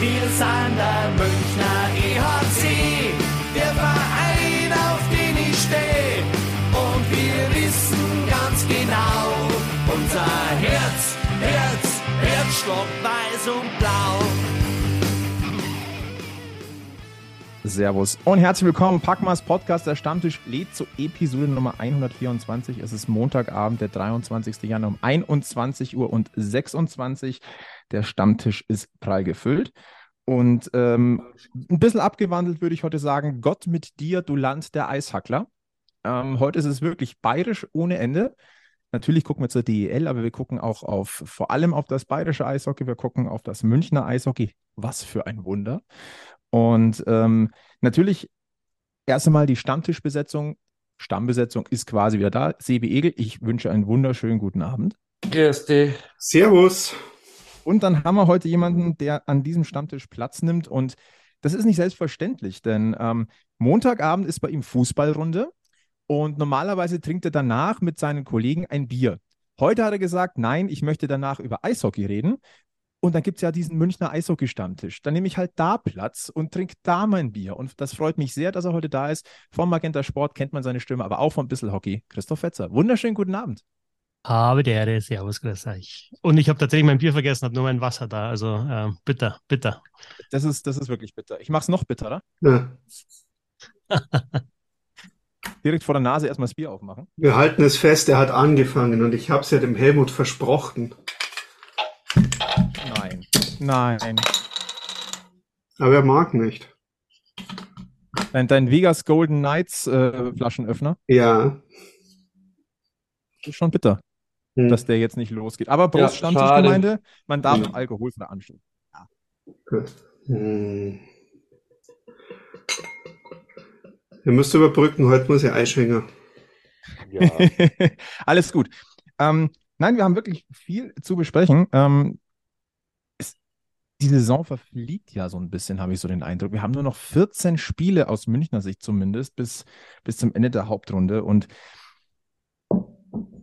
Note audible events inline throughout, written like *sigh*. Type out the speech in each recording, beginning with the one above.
Wir sind der Münchner EHC, der Verein, auf den ich stehe. Und wir wissen ganz genau, unser Herz, Herz, Herzstock weiß und blau. Servus und herzlich willkommen. Packmas Podcast, der Stammtisch lädt zu Episode Nummer 124. Es ist Montagabend, der 23. Januar um 21 Uhr und 26. Der Stammtisch ist prall gefüllt. Und ähm, ein bisschen abgewandelt würde ich heute sagen, Gott mit dir, du Land der Eishackler. Ähm, heute ist es wirklich bayerisch ohne Ende. Natürlich gucken wir zur DEL, aber wir gucken auch auf vor allem auf das bayerische Eishockey, wir gucken auf das Münchner Eishockey. Was für ein Wunder. Und ähm, natürlich erst einmal die Stammtischbesetzung. Stammbesetzung ist quasi wieder da. Sebi Egel, ich wünsche einen wunderschönen guten Abend. Grüß dich. Servus. Und dann haben wir heute jemanden, der an diesem Stammtisch Platz nimmt. Und das ist nicht selbstverständlich, denn ähm, Montagabend ist bei ihm Fußballrunde und normalerweise trinkt er danach mit seinen Kollegen ein Bier. Heute hat er gesagt, nein, ich möchte danach über Eishockey reden. Und dann gibt es ja diesen Münchner Eishockey-Stammtisch. Dann nehme ich halt da Platz und trinke da mein Bier. Und das freut mich sehr, dass er heute da ist. Vom Magenta Sport kennt man seine Stimme, aber auch vom Bissel Hockey. Christoph Fetzer. Wunderschönen guten Abend. Habe der Ehre, Servus, grüß euch. Und ich habe tatsächlich mein Bier vergessen, habe nur mein Wasser da. Also äh, bitter, bitter. Das ist, das ist wirklich bitter. Ich mache es noch bitterer. Ja. *laughs* Direkt vor der Nase erstmal das Bier aufmachen. Wir halten es fest, er hat angefangen und ich habe es ja dem Helmut versprochen. Nein. Nein. Aber er mag nicht. Dein, dein Vegas Golden Knights äh, Flaschenöffner Ja. ist schon bitter, Hm. dass der jetzt nicht losgeht. Aber Prost, Ja, Stammtischgemeinde, man darf Ja. alkoholfrei anstehen. Gut. Hm. Ihr müsst überbrücken, heute muss ich einschwingen. Ja. *laughs* Alles gut. Ähm, nein, wir haben wirklich viel zu besprechen. Ähm, es, die Saison verfliegt ja so ein bisschen, habe ich so den Eindruck. Wir haben nur noch 14 Spiele aus Münchner Sicht zumindest bis, bis zum Ende der Hauptrunde. Und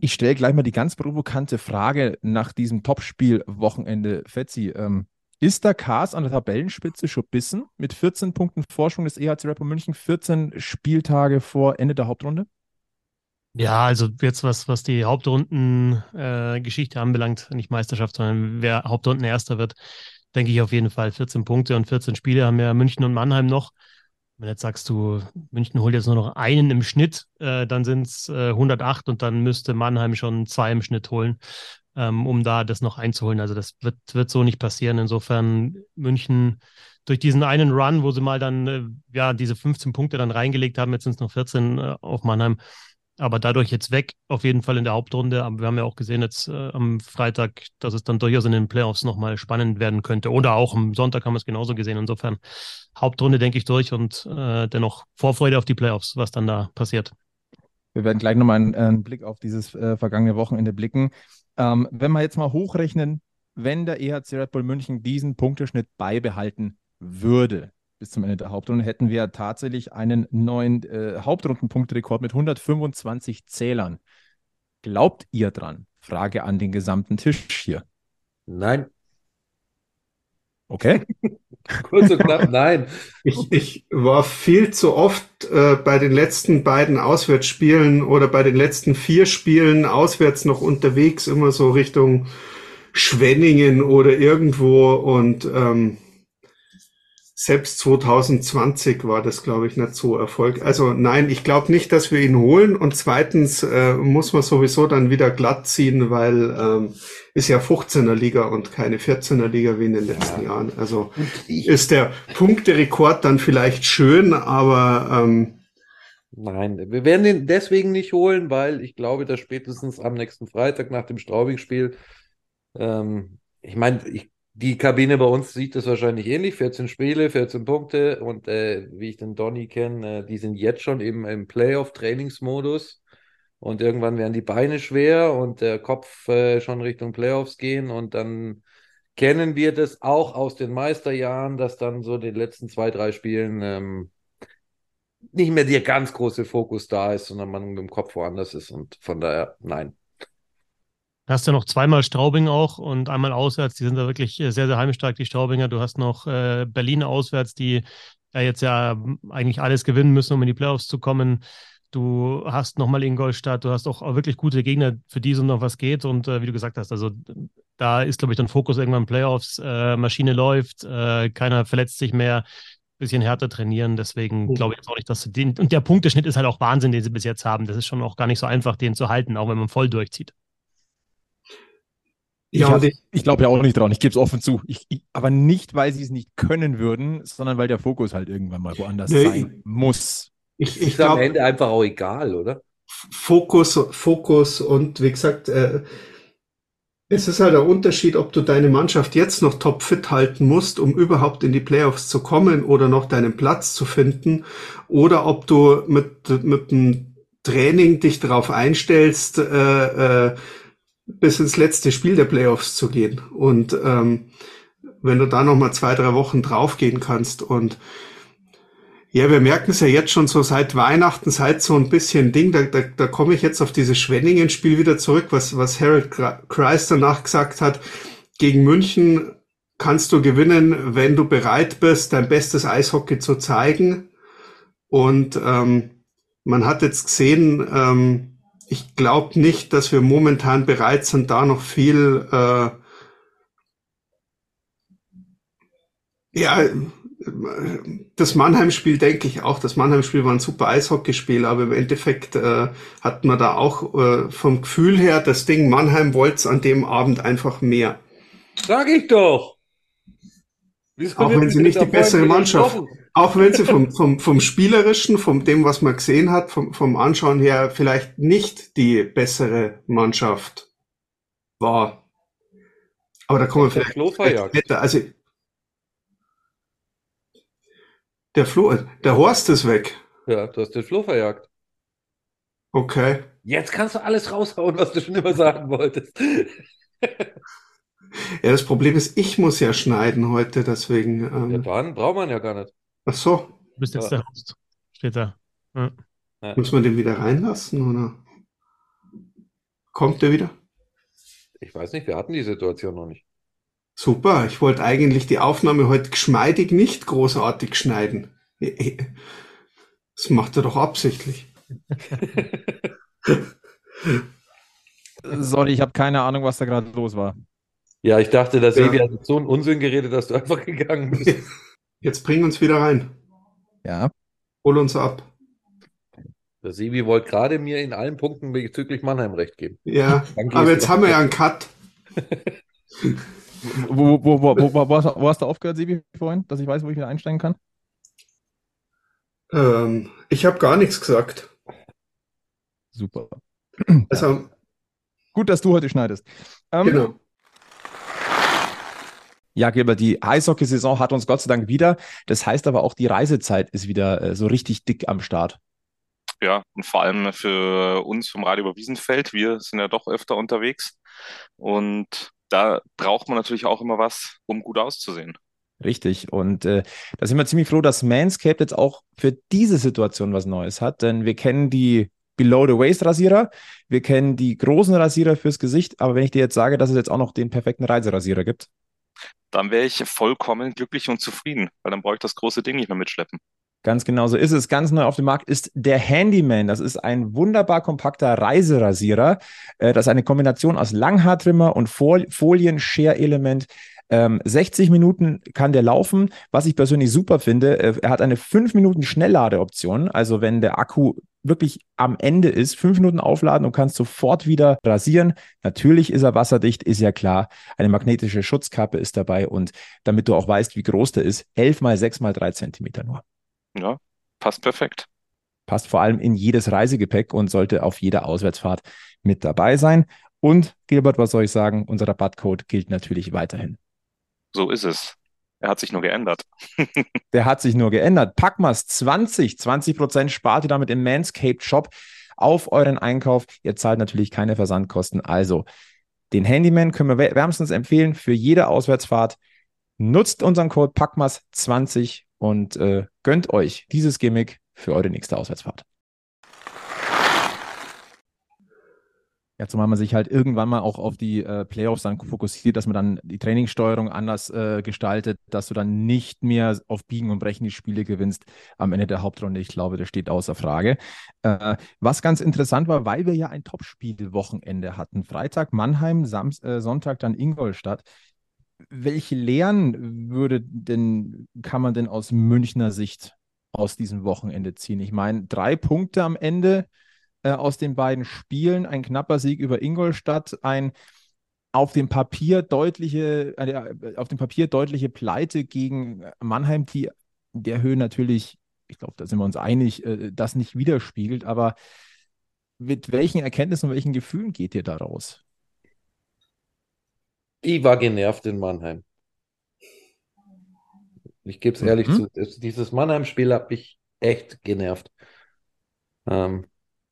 ich stelle gleich mal die ganz provokante Frage nach diesem Topspiel-Wochenende. Fetzi, ähm, ist der Kars an der Tabellenspitze schon bissen mit 14 Punkten Vorsprung des EHC Rapper München, 14 Spieltage vor Ende der Hauptrunde? Ja, also jetzt was, was die Hauptrunden-Geschichte äh, anbelangt, nicht Meisterschaft, sondern wer Hauptrunden-Erster wird, denke ich auf jeden Fall 14 Punkte und 14 Spiele haben ja München und Mannheim noch. Wenn jetzt sagst du, München holt jetzt nur noch einen im Schnitt, äh, dann sind es äh, 108 und dann müsste Mannheim schon zwei im Schnitt holen, ähm, um da das noch einzuholen. Also das wird, wird so nicht passieren. Insofern München durch diesen einen Run, wo sie mal dann äh, ja diese 15 Punkte dann reingelegt haben, jetzt sind es noch 14 äh, auf Mannheim, aber dadurch jetzt weg, auf jeden Fall in der Hauptrunde. Aber wir haben ja auch gesehen jetzt äh, am Freitag, dass es dann durchaus in den Playoffs nochmal spannend werden könnte. Oder auch am Sonntag haben wir es genauso gesehen. Insofern Hauptrunde, denke ich, durch und äh, dennoch Vorfreude auf die Playoffs, was dann da passiert. Wir werden gleich nochmal einen, einen Blick auf dieses äh, vergangene Wochenende blicken. Ähm, wenn wir jetzt mal hochrechnen, wenn der EHC Red Bull München diesen Punkteschnitt beibehalten würde bis zum Ende der Hauptrunde, hätten wir tatsächlich einen neuen äh, Hauptrundenpunktrekord mit 125 Zählern. Glaubt ihr dran? Frage an den gesamten Tisch hier. Nein, Okay? *laughs* kurz und knapp, nein. Ich, ich war viel zu oft äh, bei den letzten beiden Auswärtsspielen oder bei den letzten vier Spielen auswärts noch unterwegs, immer so Richtung Schwenningen oder irgendwo und ähm, selbst 2020 war das, glaube ich, nicht so Erfolg. Also nein, ich glaube nicht, dass wir ihn holen. Und zweitens äh, muss man sowieso dann wieder glatt ziehen, weil ähm, ist ja 15er Liga und keine 14er Liga wie in den letzten Ja. Jahren. Also ist der Punkterekord dann vielleicht schön, aber ähm, nein, wir werden ihn deswegen nicht holen, weil ich glaube, dass spätestens am nächsten Freitag nach dem Straubing-Spiel, ähm, ich meine, ich, die Kabine bei uns sieht das wahrscheinlich ähnlich, 14 Spiele, 14 Punkte. Und äh, wie ich den Donny kenne, äh, die sind jetzt schon eben im Playoff-Trainingsmodus. Und irgendwann werden die Beine schwer und der Kopf äh, schon Richtung Playoffs gehen. Und dann kennen wir das auch aus den Meisterjahren, dass dann so den letzten zwei, drei Spielen ähm, nicht mehr der ganz große Fokus da ist, sondern man mit dem Kopf woanders ist. Und von daher nein. Hast ja noch zweimal Straubing auch und einmal auswärts. Die sind da wirklich sehr, sehr heimstark, die Straubinger. Du hast noch äh, Berlin auswärts, die ja jetzt ja eigentlich alles gewinnen müssen, um in die Playoffs zu kommen. Du hast nochmal Ingolstadt, du hast auch wirklich gute Gegner, für die es um noch was geht. Und äh, wie du gesagt hast, also da ist, glaube ich, dann Fokus irgendwann Playoffs, äh, Maschine läuft, äh, keiner verletzt sich mehr, bisschen härter trainieren. Deswegen glaube ich jetzt auch nicht, dass sie den. Und der Punkteschnitt ist halt auch Wahnsinn, den sie bis jetzt haben. Das ist schon auch gar nicht so einfach, den zu halten, auch wenn man voll durchzieht. Ja, ich, ich glaube ja auch nicht dran, ich gebe es offen zu. Ich, ich, aber nicht, weil sie es nicht können würden, sondern weil der Fokus halt irgendwann mal woanders nee, sein muss. Ich, ich glaube am Ende einfach auch egal, oder? Fokus, Fokus und wie gesagt, äh, es ist halt der Unterschied, ob du deine Mannschaft jetzt noch topfit halten musst, um überhaupt in die Playoffs zu kommen oder noch deinen Platz zu finden, oder ob du mit, mit dem Training dich darauf einstellst, äh, äh, bis ins letzte Spiel der Playoffs zu gehen. Und ähm, wenn du da noch mal zwei, drei Wochen draufgehen kannst und ja, wir merken es ja jetzt schon so seit Weihnachten, seit so ein bisschen Ding, da, da, da komme ich jetzt auf dieses Schwenningen-Spiel wieder zurück, was, was Harold Kreis danach gesagt hat. Gegen München kannst du gewinnen, wenn du bereit bist, dein bestes Eishockey zu zeigen. Und ähm, man hat jetzt gesehen, ähm, ich glaube nicht, dass wir momentan bereit sind, da noch viel äh, ja, das Mannheim-Spiel denke ich auch. Das Mannheim-Spiel war ein super Eishockeyspiel, aber im Endeffekt äh, hat man da auch äh, vom Gefühl her das Ding, Mannheim wollte an dem Abend einfach mehr. Sag ich doch. auch wenn sie nicht die bessere Mannschaft, auch wenn sie vom, vom, vom Spielerischen, von dem, was man gesehen hat, vom, vom Anschauen her vielleicht nicht die bessere Mannschaft war. Aber da kommen wir vielleicht. Also Der Flo, der Horst ist weg. Ja, du hast den Flo verjagt. Okay. Jetzt kannst du alles raushauen, was du schon immer sagen wolltest. ja, das Problem ist, ich muss ja schneiden heute, deswegen. Ähm... Ja, dann braucht man ja gar nicht. Ach so. Du bist jetzt ja. der Host. Steht da. Ja. Muss man den wieder reinlassen oder kommt der wieder? Ich weiß nicht, wir hatten die Situation noch nicht. Super, ich wollte eigentlich die Aufnahme heute geschmeidig nicht großartig schneiden. Das macht er doch absichtlich. *laughs* Sorry, ich habe keine Ahnung, was da gerade los war. Ja, ich dachte, dass ja. Sevi hat so einen Unsinn geredet, dass du einfach *laughs* gegangen bist. Jetzt bring uns wieder rein. Ja. Hol uns ab. Der Sebi wollte gerade mir in allen Punkten bezüglich Mannheim recht geben. Ja, aber jetzt haben wir ja einen Cut. Wo, wo, wo, wo, wo, hast, wo hast du aufgehört, Sibi, vorhin, dass ich weiß, wo ich wieder einsteigen kann? Ähm, ich habe gar nichts gesagt. Super. Also, Gut, dass du heute schneidest. Ähm, genau. Ja, Gilbert, die Eishockey-Saison hat uns Gott sei Dank wieder. Das heißt aber auch, die Reisezeit ist wieder äh, so richtig dick am Start. Ja, und vor allem für uns vom Radio über Wiesenfeld. Wir sind ja doch öfter unterwegs. Und da braucht man natürlich auch immer was, um gut auszusehen. Richtig. Und äh, da sind wir ziemlich froh, dass Manscaped jetzt auch für diese Situation was Neues hat, denn wir kennen die Below-the-Waist-Rasierer, wir kennen die großen Rasierer fürs Gesicht, aber wenn ich dir jetzt sage, dass es jetzt auch noch den perfekten Reiserasierer gibt, dann wäre ich vollkommen glücklich und zufrieden, weil dann brauche ich das große Ding nicht mehr mitschleppen. Ganz genau so ist es. Ganz neu auf dem Markt ist der Handyman. Das ist ein wunderbar kompakter Reiserasierer. Äh, das ist eine Kombination aus Langhaartrimmer und Folien-Share-Element. 60 ähm, Minuten kann der laufen. Was ich persönlich super finde, äh, er hat eine 5 Minuten Schnellladeoption. Also wenn der Akku wirklich am Ende ist, 5 Minuten aufladen und kannst sofort wieder rasieren. Natürlich ist er wasserdicht, ist ja klar. Eine magnetische Schutzkappe ist dabei und damit du auch weißt, wie groß der ist, 11 mal 6 mal 3 Zentimeter nur. Ja, passt perfekt. Passt vor allem in jedes Reisegepäck und sollte auf jeder Auswärtsfahrt mit dabei sein. Und Gilbert, was soll ich sagen? Unser Rabattcode gilt natürlich weiterhin. So ist es. Er hat sich nur geändert. *laughs* Der hat sich nur geändert. Packmas 20, 20 Prozent spart ihr damit im Manscaped Shop auf euren Einkauf. Ihr zahlt natürlich keine Versandkosten. Also den Handyman können wir wärmstens empfehlen für jede Auswärtsfahrt. Nutzt unseren Code Packmas 20 und äh, gönnt euch dieses Gimmick für eure nächste Auswärtsfahrt. Ja, zumal man sich halt irgendwann mal auch auf die äh, Playoffs dann fokussiert, dass man dann die Trainingssteuerung anders äh, gestaltet, dass du dann nicht mehr auf Biegen und Brechen die Spiele gewinnst am Ende der Hauptrunde. Ich glaube, das steht außer Frage. Äh, was ganz interessant war, weil wir ja ein Topspiel-Wochenende hatten. Freitag Mannheim, Sam äh, Sonntag dann Ingolstadt. Welche Lehren würde denn, kann man denn aus Münchner Sicht aus diesem Wochenende ziehen? Ich meine, drei Punkte am Ende äh, aus den beiden Spielen. Ein knapper Sieg über Ingolstadt, ein auf dem Papier deutliche, äh, auf dem Papier deutliche Pleite gegen Mannheim, die in der Höhe natürlich, ich glaube, da sind wir uns einig, äh, das nicht widerspiegelt. Aber mit welchen Erkenntnissen und welchen Gefühlen geht ihr da raus? Ich war genervt in Mannheim. Ich gebe es ehrlich Mhm. zu. Dieses Mannheim-Spiel hat mich echt genervt. Ähm,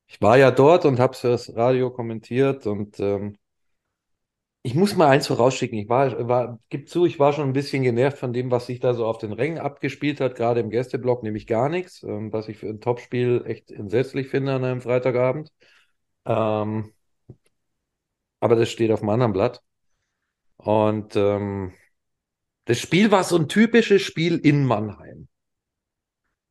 ich war ja dort und habe fürs Radio kommentiert und ähm, ich muss mal eins vorausschicken. Ich war, war, gib zu, ich war schon ein bisschen genervt von dem, was sich da so auf den Rängen abgespielt hat, gerade im Gästeblock, nämlich gar nichts, ähm, was ich für ein Topspiel echt entsetzlich finde an einem Freitagabend. Ähm, aber das steht auf einem anderen Blatt. Und ähm, das Spiel war so ein typisches Spiel in Mannheim.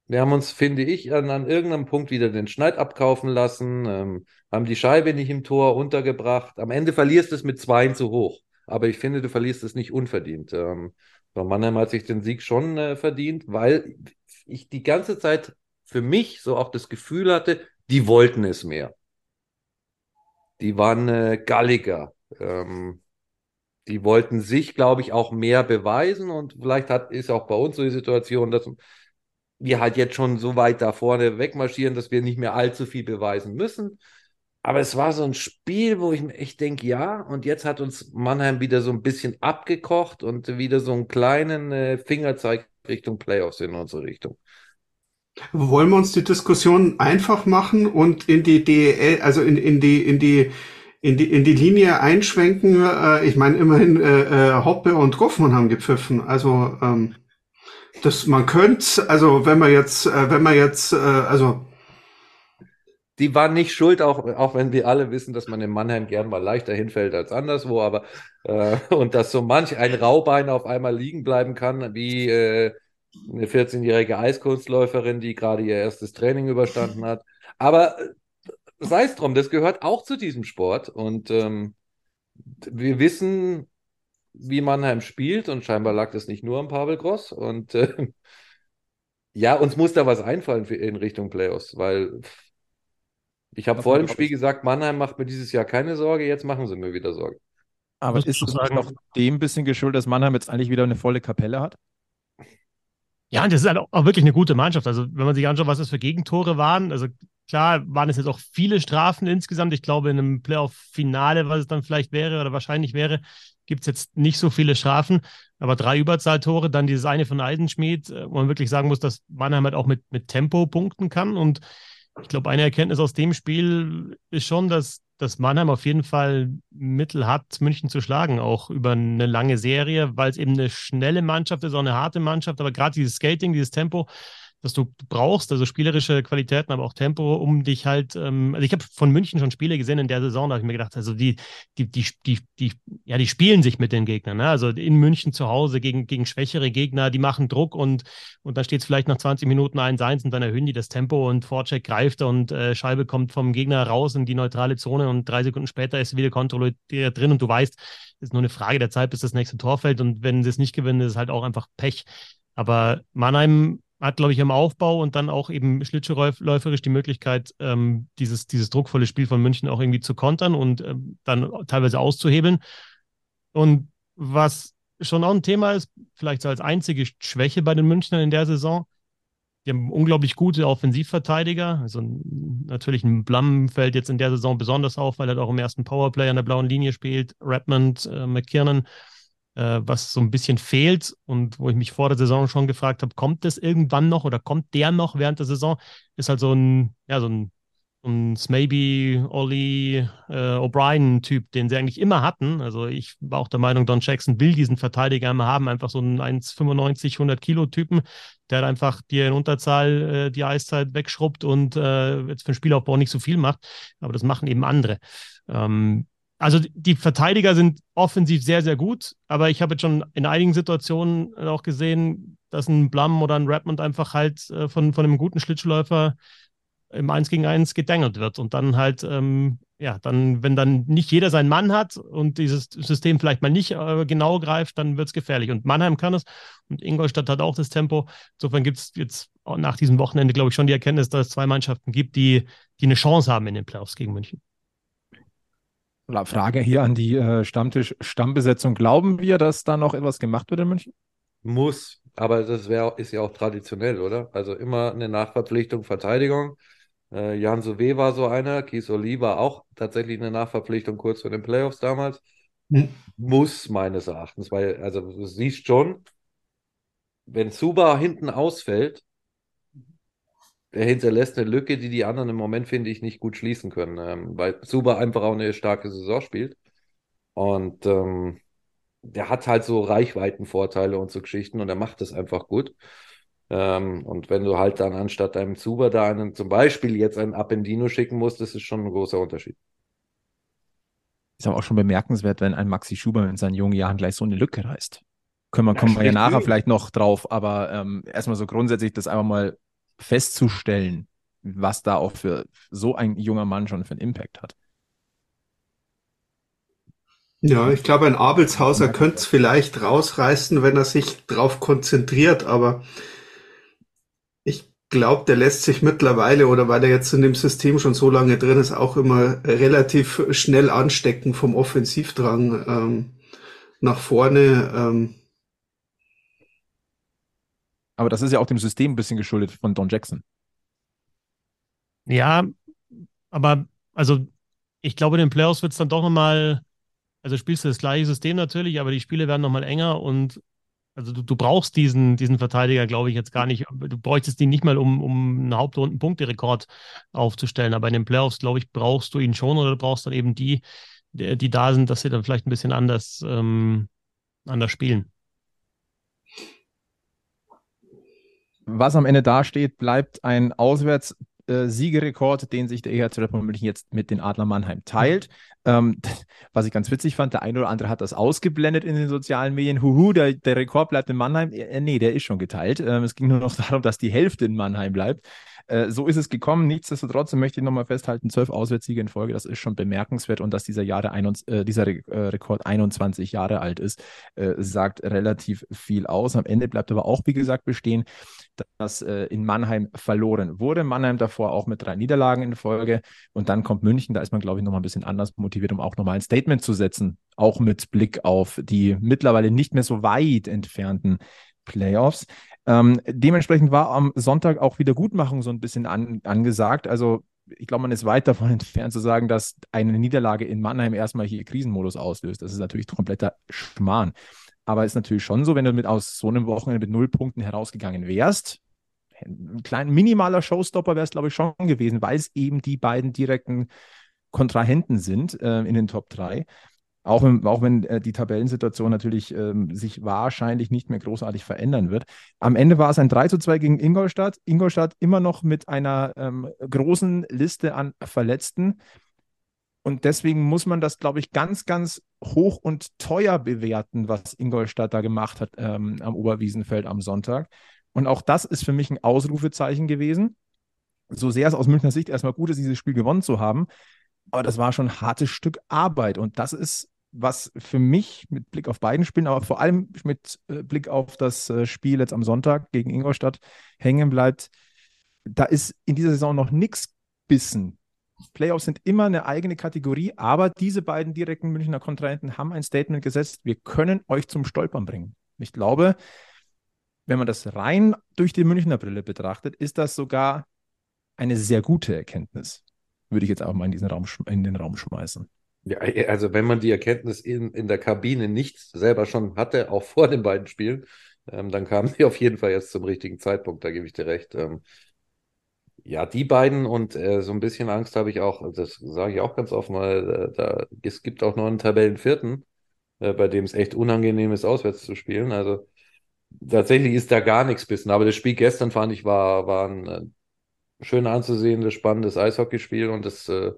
Wir haben uns, finde ich, an, an irgendeinem Punkt wieder den Schneid abkaufen lassen, ähm, haben die Scheibe nicht im Tor untergebracht. Am Ende verlierst du es mit Zweien zu hoch. Aber ich finde, du verlierst es nicht unverdient. Ähm, Mannheim hat sich den Sieg schon äh, verdient, weil ich die ganze Zeit für mich so auch das Gefühl hatte, die wollten es mehr. Die waren äh, galliger. Ähm, die wollten sich, glaube ich, auch mehr beweisen und vielleicht hat, ist auch bei uns so die Situation, dass wir halt jetzt schon so weit da vorne wegmarschieren, dass wir nicht mehr allzu viel beweisen müssen. Aber es war so ein Spiel, wo ich mir echt denke, ja, und jetzt hat uns Mannheim wieder so ein bisschen abgekocht und wieder so einen kleinen äh, Fingerzeig Richtung Playoffs in unsere Richtung. Wollen wir uns die Diskussion einfach machen und in die DEL, also in, in die, in die, in die, in die Linie einschwenken? Äh, ich meine, immerhin äh, äh, Hoppe und Goffmann haben gepfiffen. Also ähm, das man könnte, also wenn man jetzt, äh, wenn man jetzt, äh, also Die waren nicht schuld, auch, auch wenn wir alle wissen, dass man in Mannheim gern mal leichter hinfällt als anderswo, aber äh, und dass so manch ein Raubein auf einmal liegen bleiben kann, wie äh, eine 14-jährige Eiskunstläuferin, die gerade ihr erstes Training überstanden hat. Aber äh, sei es drum, das gehört auch zu diesem Sport und ähm, wir wissen, wie Mannheim spielt und scheinbar lag das nicht nur am Pavel Gross und äh, *laughs* ja, uns muss da was einfallen für, in Richtung Playoffs, weil ich habe vor dem Spiel gesagt, Mannheim macht mir dieses Jahr keine Sorge, jetzt machen sie mir wieder Sorge. Aber ist es sagen- noch dem ein bisschen geschuldet, dass Mannheim jetzt eigentlich wieder eine volle Kapelle hat? Ja, und das ist halt auch- auch wirklich eine gute Mannschaft. Also, wenn man sich anschaut, was das für Gegentore waren, also klar waren es jetzt auch viele Strafen insgesamt. Ich glaube, in einem Playoff-Finale, was es dann vielleicht wäre oder wahrscheinlich wäre, gibt es jetzt nicht so viele Strafen. Aber drei Überzahltore, dann dieses eine von Eisenschmied, äh, wo man wirklich sagen muss, dass Mannheim halt auch mit, mit Tempo punkten kann. Und ich glaube, eine Erkenntnis aus dem Spiel ist schon, dass, dass Mannheim auf jeden Fall Mittel hat, München zu schlagen, auch über eine lange Serie, weil es eben eine schnelle Mannschaft ist, auch eine harte Mannschaft, aber gerade dieses Skating, dieses Tempo, das du brauchst, also spielerische Qualitäten, aber auch Tempo, um dich halt, ähm, also ich habe von München schon Spiele gesehen in der Saison, da habe ich mir gedacht, also die, die, die, die, die, ja, die spielen sich mit den Gegnern, ne? also in München zu Hause gegen, gegen schwächere Gegner, die machen Druck und, und dann steht es vielleicht nach 20 Minuten 1-1 und dann erhöhen die das Tempo und Vorcheck greift und äh, Scheibe kommt vom Gegner raus in die neutrale Zone und drei Sekunden später ist wieder kontrolliert drin und du weißt, es ist nur eine Frage der Zeit, bis das nächste Tor fällt und wenn sie es nicht gewinnen, ist es halt auch einfach Pech. Aber Mannheim hat, glaube ich, im Aufbau und dann auch eben schlittschuhläuferisch die Möglichkeit, ähm, dieses, dieses druckvolle Spiel von München auch irgendwie zu kontern und ähm, dann teilweise auszuhebeln. Und was schon auch ein Thema ist, vielleicht so als einzige Schwäche bei den Münchnern in der Saison, die haben unglaublich gute Offensivverteidiger. Also natürlich ein Blum fällt jetzt in der Saison besonders auf, weil er auch im ersten Powerplay an der blauen Linie spielt. Redmond, äh, McKiernan, äh, was so ein bisschen fehlt und wo ich mich vor der Saison schon gefragt habe, kommt das irgendwann noch oder kommt der noch während der Saison? Ist halt so ein, ja, so ein ein Smaybe, Ollie, äh, O'Brien-Typ, den sie eigentlich immer hatten. Also ich war auch der Meinung, Don Jackson will diesen Verteidiger immer haben, einfach so einen 1,95, 100 Kilo-Typen, der halt einfach dir in Unterzahl äh, die Eiszeit wegschrubbt und äh, jetzt für den Spielaufbau nicht so viel macht. Aber das machen eben andere. Ähm, also die Verteidiger sind offensiv sehr, sehr gut, aber ich habe jetzt schon in einigen Situationen auch gesehen, dass ein Blum oder ein Redmond einfach halt äh, von, von einem guten Schlittschuhläufer im Eins gegen Eins gedängelt wird und dann halt, ähm, ja, dann, wenn dann nicht jeder seinen Mann hat und dieses System vielleicht mal nicht äh, genau greift, dann wird es gefährlich. Und Mannheim kann es und Ingolstadt hat auch das Tempo. Insofern gibt es jetzt nach diesem Wochenende, glaube ich, schon die Erkenntnis, dass es zwei Mannschaften gibt, die, die eine Chance haben in den Playoffs gegen München. Frage hier an die äh, Stammtisch-Stammbesetzung. Glauben wir, dass da noch etwas gemacht wird in München? Muss, aber das wär, ist ja auch traditionell, oder? Also immer eine Nachverpflichtung, Verteidigung. Äh, Jan Souvé war so einer, Kies Oli war auch tatsächlich eine Nachverpflichtung kurz vor den Playoffs damals. Hm. Muss meines Erachtens, weil, also du siehst schon, wenn Suba hinten ausfällt, der hinterlässt eine Lücke, die die anderen im Moment, finde ich, nicht gut schließen können, ähm, weil Suba einfach auch eine starke Saison spielt. Und ähm, der hat halt so Reichweitenvorteile und so Geschichten und er macht das einfach gut. Ähm, und wenn du halt dann anstatt einem Zuber da einen, zum Beispiel jetzt einen Appendino schicken musst, das ist schon ein großer Unterschied. Ist aber auch schon bemerkenswert, wenn ein Maxi Schuber in seinen jungen Jahren gleich so eine Lücke reißt. Können wir, kommen wir ja nachher viel. vielleicht noch drauf, aber ähm, erstmal so grundsätzlich das einfach mal festzustellen, was da auch für so ein junger Mann schon für einen Impact hat. Ja, ich glaube, ein Abelshauser könnte es vielleicht rausreißen, wenn er sich darauf konzentriert, aber glaube, der lässt sich mittlerweile oder weil er jetzt in dem System schon so lange drin ist, auch immer relativ schnell anstecken vom Offensivdrang ähm, nach vorne. Ähm. Aber das ist ja auch dem System ein bisschen geschuldet von Don Jackson. Ja, aber also ich glaube, in den Playoffs wird es dann doch nochmal, also spielst du das gleiche System natürlich, aber die Spiele werden nochmal enger und also du, du brauchst diesen, diesen Verteidiger, glaube ich, jetzt gar nicht. Du bräuchtest ihn nicht mal, um, um einen Hauptrunden-Punkterekord aufzustellen. Aber in den Playoffs, glaube ich, brauchst du ihn schon oder du brauchst dann eben die, die, die da sind, dass sie dann vielleicht ein bisschen anders, ähm, anders spielen. Was am Ende dasteht, bleibt ein Auswärts äh, Siegerekord, den sich der EHC Redmond München jetzt mit den Adler Mannheim teilt. Ähm, *laughs* was ich ganz witzig fand, der eine oder andere hat das ausgeblendet in den sozialen Medien. Huhu, der, der Rekord bleibt in Mannheim. Äh, nee, der ist schon geteilt. Ähm, es ging nur noch darum, dass die Hälfte in Mannheim bleibt. Äh, so ist es gekommen. Nichtsdestotrotz möchte ich nochmal festhalten, zwölf Auswärtssiege in Folge, das ist schon bemerkenswert und dass dieser, Jahre ein, äh, dieser Re äh, Rekord 21 Jahre alt ist, äh, sagt relativ viel aus. Am Ende bleibt aber auch, wie gesagt, bestehen, dass äh, in Mannheim verloren wurde. Mannheim davor auch mit drei Niederlagen in Folge und dann kommt München, da ist man, glaube ich, nochmal ein bisschen anders motiviert, um auch nochmal ein Statement zu setzen, auch mit Blick auf die mittlerweile nicht mehr so weit entfernten Playoffs. Ähm, dementsprechend war am Sonntag auch Wiedergutmachung so ein bisschen an, angesagt. Also ich glaube, man ist weit davon *laughs* entfernt zu sagen, dass eine Niederlage in Mannheim erstmal hier Krisenmodus auslöst. Das ist natürlich kompletter Schmarrn. Aber es ist natürlich schon so, wenn du mit aus so einem Wochenende mit null Punkten herausgegangen wärst, ein kleiner minimaler Showstopper wäre es, glaube ich, schon gewesen, weil es eben die beiden direkten Kontrahenten sind äh, in den Top 3. Auch wenn, auch wenn äh, die Tabellensituation natürlich ähm, sich wahrscheinlich nicht mehr großartig verändern wird. Am Ende war es ein 3 zu 2 gegen Ingolstadt. Ingolstadt immer noch mit einer ähm, großen Liste an Verletzten. Und deswegen muss man das, glaube ich, ganz, ganz hoch und teuer bewerten, was Ingolstadt da gemacht hat ähm, am Oberwiesenfeld am Sonntag. Und auch das ist für mich ein Ausrufezeichen gewesen. So sehr es aus Münchner Sicht erstmal gut ist, dieses Spiel gewonnen zu haben. Aber das war schon ein hartes Stück Arbeit. Und das ist was für mich mit Blick auf beiden Spielen, aber vor allem mit äh, Blick auf das äh, Spiel jetzt am Sonntag gegen Ingolstadt hängen bleibt, da ist in dieser Saison noch nichts bissen. Playoffs sind immer eine eigene Kategorie, aber diese beiden direkten Münchner Kontrahenten haben ein Statement gesetzt, wir können euch zum Stolpern bringen. Ich glaube, wenn man das rein durch die Münchner Brille betrachtet, ist das sogar eine sehr gute Erkenntnis. Würde ich jetzt auch mal in, diesen Raum, in den Raum schmeißen. Ja, äh, also wenn man die Erkenntnis in, in der Kabine nicht selber schon hatte, auch vor den beiden Spielen, ähm, dann kam sie *laughs* auf jeden Fall jetzt zum richtigen Zeitpunkt, da gebe ich dir recht. Ähm, Ja, die beiden und äh, so ein bisschen Angst habe ich auch, das sage ich auch ganz offen, weil äh, da, es gibt auch noch einen Tabellenvierten, äh, bei dem es echt unangenehm ist, auswärts zu spielen. Also tatsächlich ist da gar nichts bissen. Aber das Spiel gestern fand ich war, war ein äh, schön anzusehendes, spannendes Eishockeyspiel und es äh,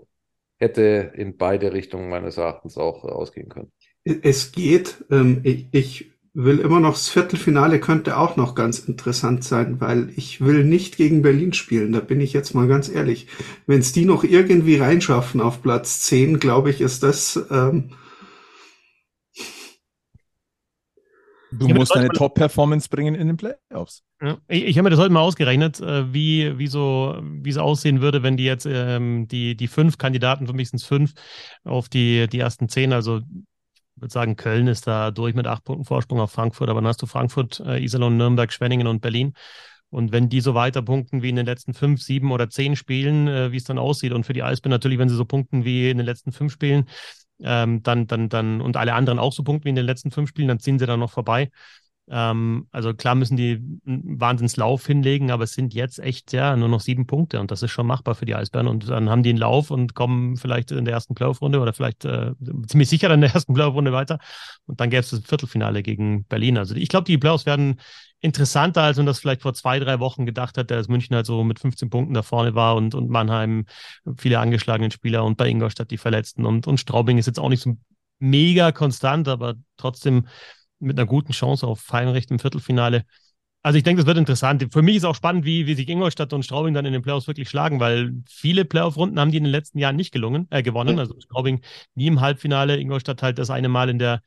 hätte in beide Richtungen meines Erachtens auch äh, ausgehen können. Es geht. Ähm, ich, ich will immer noch, das Viertelfinale könnte auch noch ganz interessant sein, weil ich will nicht gegen Berlin spielen, da bin ich jetzt mal ganz ehrlich. Wenn es die noch irgendwie reinschaffen auf Platz 10, glaube ich, ist das... Ähm, Du musst deine Top-Performance bringen in den Playoffs. Ich, ich habe mir das heute mal ausgerechnet, äh, wie, wie, so, wie es aussehen würde, wenn die jetzt ähm, die, die fünf Kandidaten, für mich sind es fünf, auf die, die ersten zehn, also ich würde sagen, Köln ist da durch mit acht Punkten Vorsprung auf Frankfurt, aber dann hast du Frankfurt, äh, Iserlohn, Nürnberg, Schwenningen und Berlin. Und wenn die so weiter punkten wie in den letzten fünf, sieben oder zehn Spielen, äh, wie es dann aussieht, und für die Eisbären natürlich, wenn sie so punkten wie in den letzten fünf Spielen, ähm, dann, dann, dann, und alle anderen auch so punkten wie in den letzten fünf Spielen, dann ziehen sie dann noch vorbei. Ähm, also klar müssen die einen Wahnsinnslauf hinlegen, aber es sind jetzt echt ja nur noch sieben Punkte und das ist schon machbar für die Eisbären. Und dann haben die einen Lauf und kommen vielleicht in der ersten Playoff-Runde oder vielleicht äh, ziemlich sicher in der ersten Playoff-Runde weiter. Und dann gäbe es das Viertelfinale gegen Berlin. Also ich glaube, die Playoffs werden interessanter, als man das vielleicht vor zwei, drei Wochen gedacht hat, dass München halt so mit 15 Punkten da vorne war und, und Mannheim viele angeschlagene Spieler und bei Ingolstadt die Verletzten und, und Straubing ist jetzt auch nicht so mega konstant, aber trotzdem mit einer guten Chance auf Feinrecht im Viertelfinale. Also ich denke, das wird interessant. Für mich ist auch spannend, wie, wie sich Ingolstadt und Straubing dann in den Playoffs wirklich schlagen, weil viele Playoff-Runden haben die in den letzten Jahren nicht gelungen, äh, gewonnen. Also Straubing nie im Halbfinale, Ingolstadt halt das eine Mal in der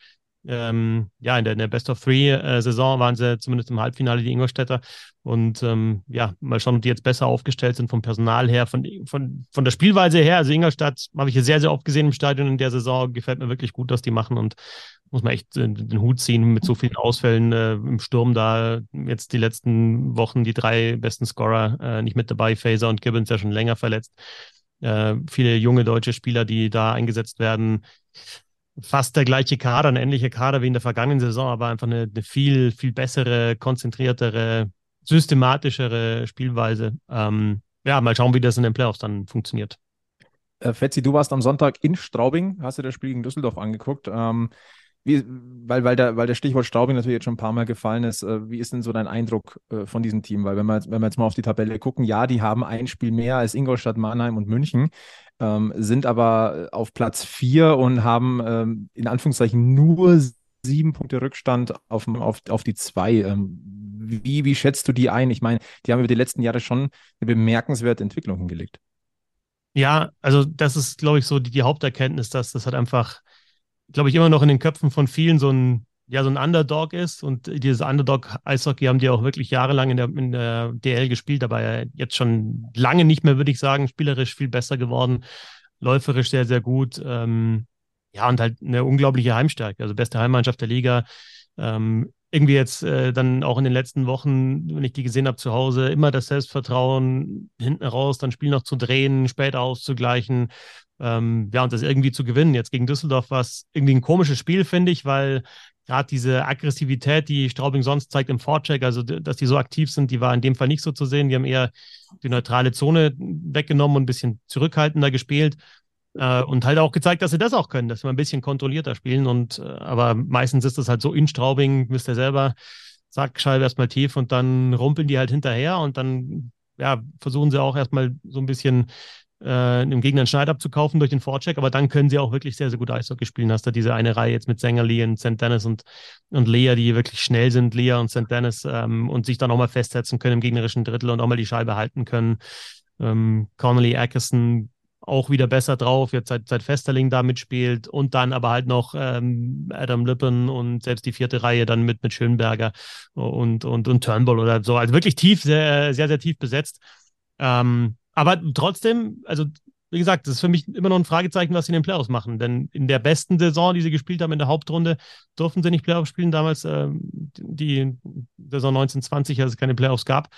ähm, ja, in der, in der Best of Three-Saison äh, waren sie zumindest im Halbfinale die Ingolstädter. Und ähm, ja, mal schauen, ob die jetzt besser aufgestellt sind vom Personal her, von, von, von der Spielweise her. Also Ingolstadt habe ich hier sehr, sehr oft gesehen im Stadion in der Saison. Gefällt mir wirklich gut, was die machen und muss man echt den, den Hut ziehen mit so vielen Ausfällen äh, im Sturm da. Jetzt die letzten Wochen die drei besten Scorer äh, nicht mit dabei. Faser und Gibbons ja schon länger verletzt. Äh, viele junge deutsche Spieler, die da eingesetzt werden fast der gleiche Kader, ein ähnlicher Kader wie in der vergangenen Saison, aber einfach eine, eine viel, viel bessere, konzentriertere, systematischere Spielweise. Ähm, ja, mal schauen, wie das in den Playoffs dann funktioniert. Äh, Fetzi, du warst am Sonntag in Straubing, hast dir das Spiel gegen Düsseldorf angeguckt. Ähm, wie, weil, weil, der, weil der Stichwort Straubing natürlich jetzt schon ein paar Mal gefallen ist. Äh, wie ist denn so dein Eindruck äh, von diesem Team? Weil wenn wir, wenn wir jetzt mal auf die Tabelle gucken, ja, die haben ein Spiel mehr als Ingolstadt, Mannheim und München ähm, sind aber auf Platz vier und haben ähm, in Anführungszeichen nur sieben Punkte Rückstand auf, auf, auf die zwei. Ähm, wie, wie schätzt du die ein? Ich meine, die haben über die letzten Jahre schon eine bemerkenswerte Entwicklung hingelegt. Ja, also das ist, glaube ich, so die, die Haupterkenntnis, dass das halt einfach, glaube ich, immer noch in den Köpfen von vielen so ein ja so ein Underdog ist und dieses Underdog-Eishockey haben die auch wirklich jahrelang in der, in der DL gespielt, aber jetzt schon lange nicht mehr, würde ich sagen, spielerisch viel besser geworden, läuferisch sehr, sehr gut. Ähm, ja, und halt eine unglaubliche Heimstärke, also beste Heimmannschaft der Liga. Ähm, irgendwie jetzt äh, dann auch in den letzten Wochen, wenn ich die gesehen habe zu Hause, immer das Selbstvertrauen, hinten raus, dann Spiel noch zu drehen, später auszugleichen. Ähm, ja, und das irgendwie zu gewinnen. Jetzt gegen Düsseldorf war es irgendwie ein komisches Spiel, finde ich, weil gerade diese Aggressivität, die Straubing sonst zeigt im Vorcheck, also dass die so aktiv sind, die war in dem Fall nicht so zu sehen. Die haben eher die neutrale Zone weggenommen und ein bisschen zurückhaltender gespielt. Äh, und halt auch gezeigt, dass sie das auch können, dass wir ein bisschen kontrollierter spielen. Und äh, aber meistens ist das halt so in Straubing, wisst ihr selber, Sackscheibe erstmal tief und dann rumpeln die halt hinterher und dann ja, versuchen sie auch erstmal so ein bisschen äh, dem Gegner einen Schneid abzukaufen durch den Vorcheck, aber dann können sie auch wirklich sehr, sehr gut Eishockey spielen. Hast du diese eine Reihe jetzt mit Sängerli und St. Dennis und, und Lea, die wirklich schnell sind, Lea und St. Dennis, ähm, und sich dann auch mal festsetzen können im gegnerischen Drittel und auch mal die Scheibe halten können. Ähm, Connolly Ackerson auch wieder besser drauf, jetzt seit, seit Festerling da mitspielt und dann aber halt noch ähm, Adam Lippen und selbst die vierte Reihe dann mit, mit Schönberger und, und, und Turnbull oder so. Also wirklich tief, sehr, sehr, sehr tief besetzt. Ähm, aber trotzdem, also wie gesagt, das ist für mich immer noch ein Fragezeichen, was sie in den Playoffs machen. Denn in der besten Saison, die sie gespielt haben, in der Hauptrunde, durften sie nicht Playoffs spielen. Damals äh, die Saison 1920, als es keine Playoffs gab.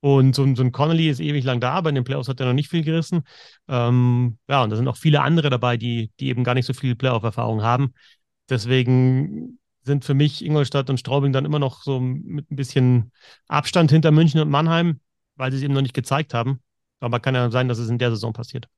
Und so, so, ein Connolly ist ewig lang da, aber in den Playoffs hat er noch nicht viel gerissen. Ähm, ja, und da sind auch viele andere dabei, die, die eben gar nicht so viel Playoff-Erfahrung haben. Deswegen sind für mich Ingolstadt und Straubing dann immer noch so mit ein bisschen Abstand hinter München und Mannheim, weil sie es eben noch nicht gezeigt haben. Aber kann ja sein, dass es in der Saison passiert.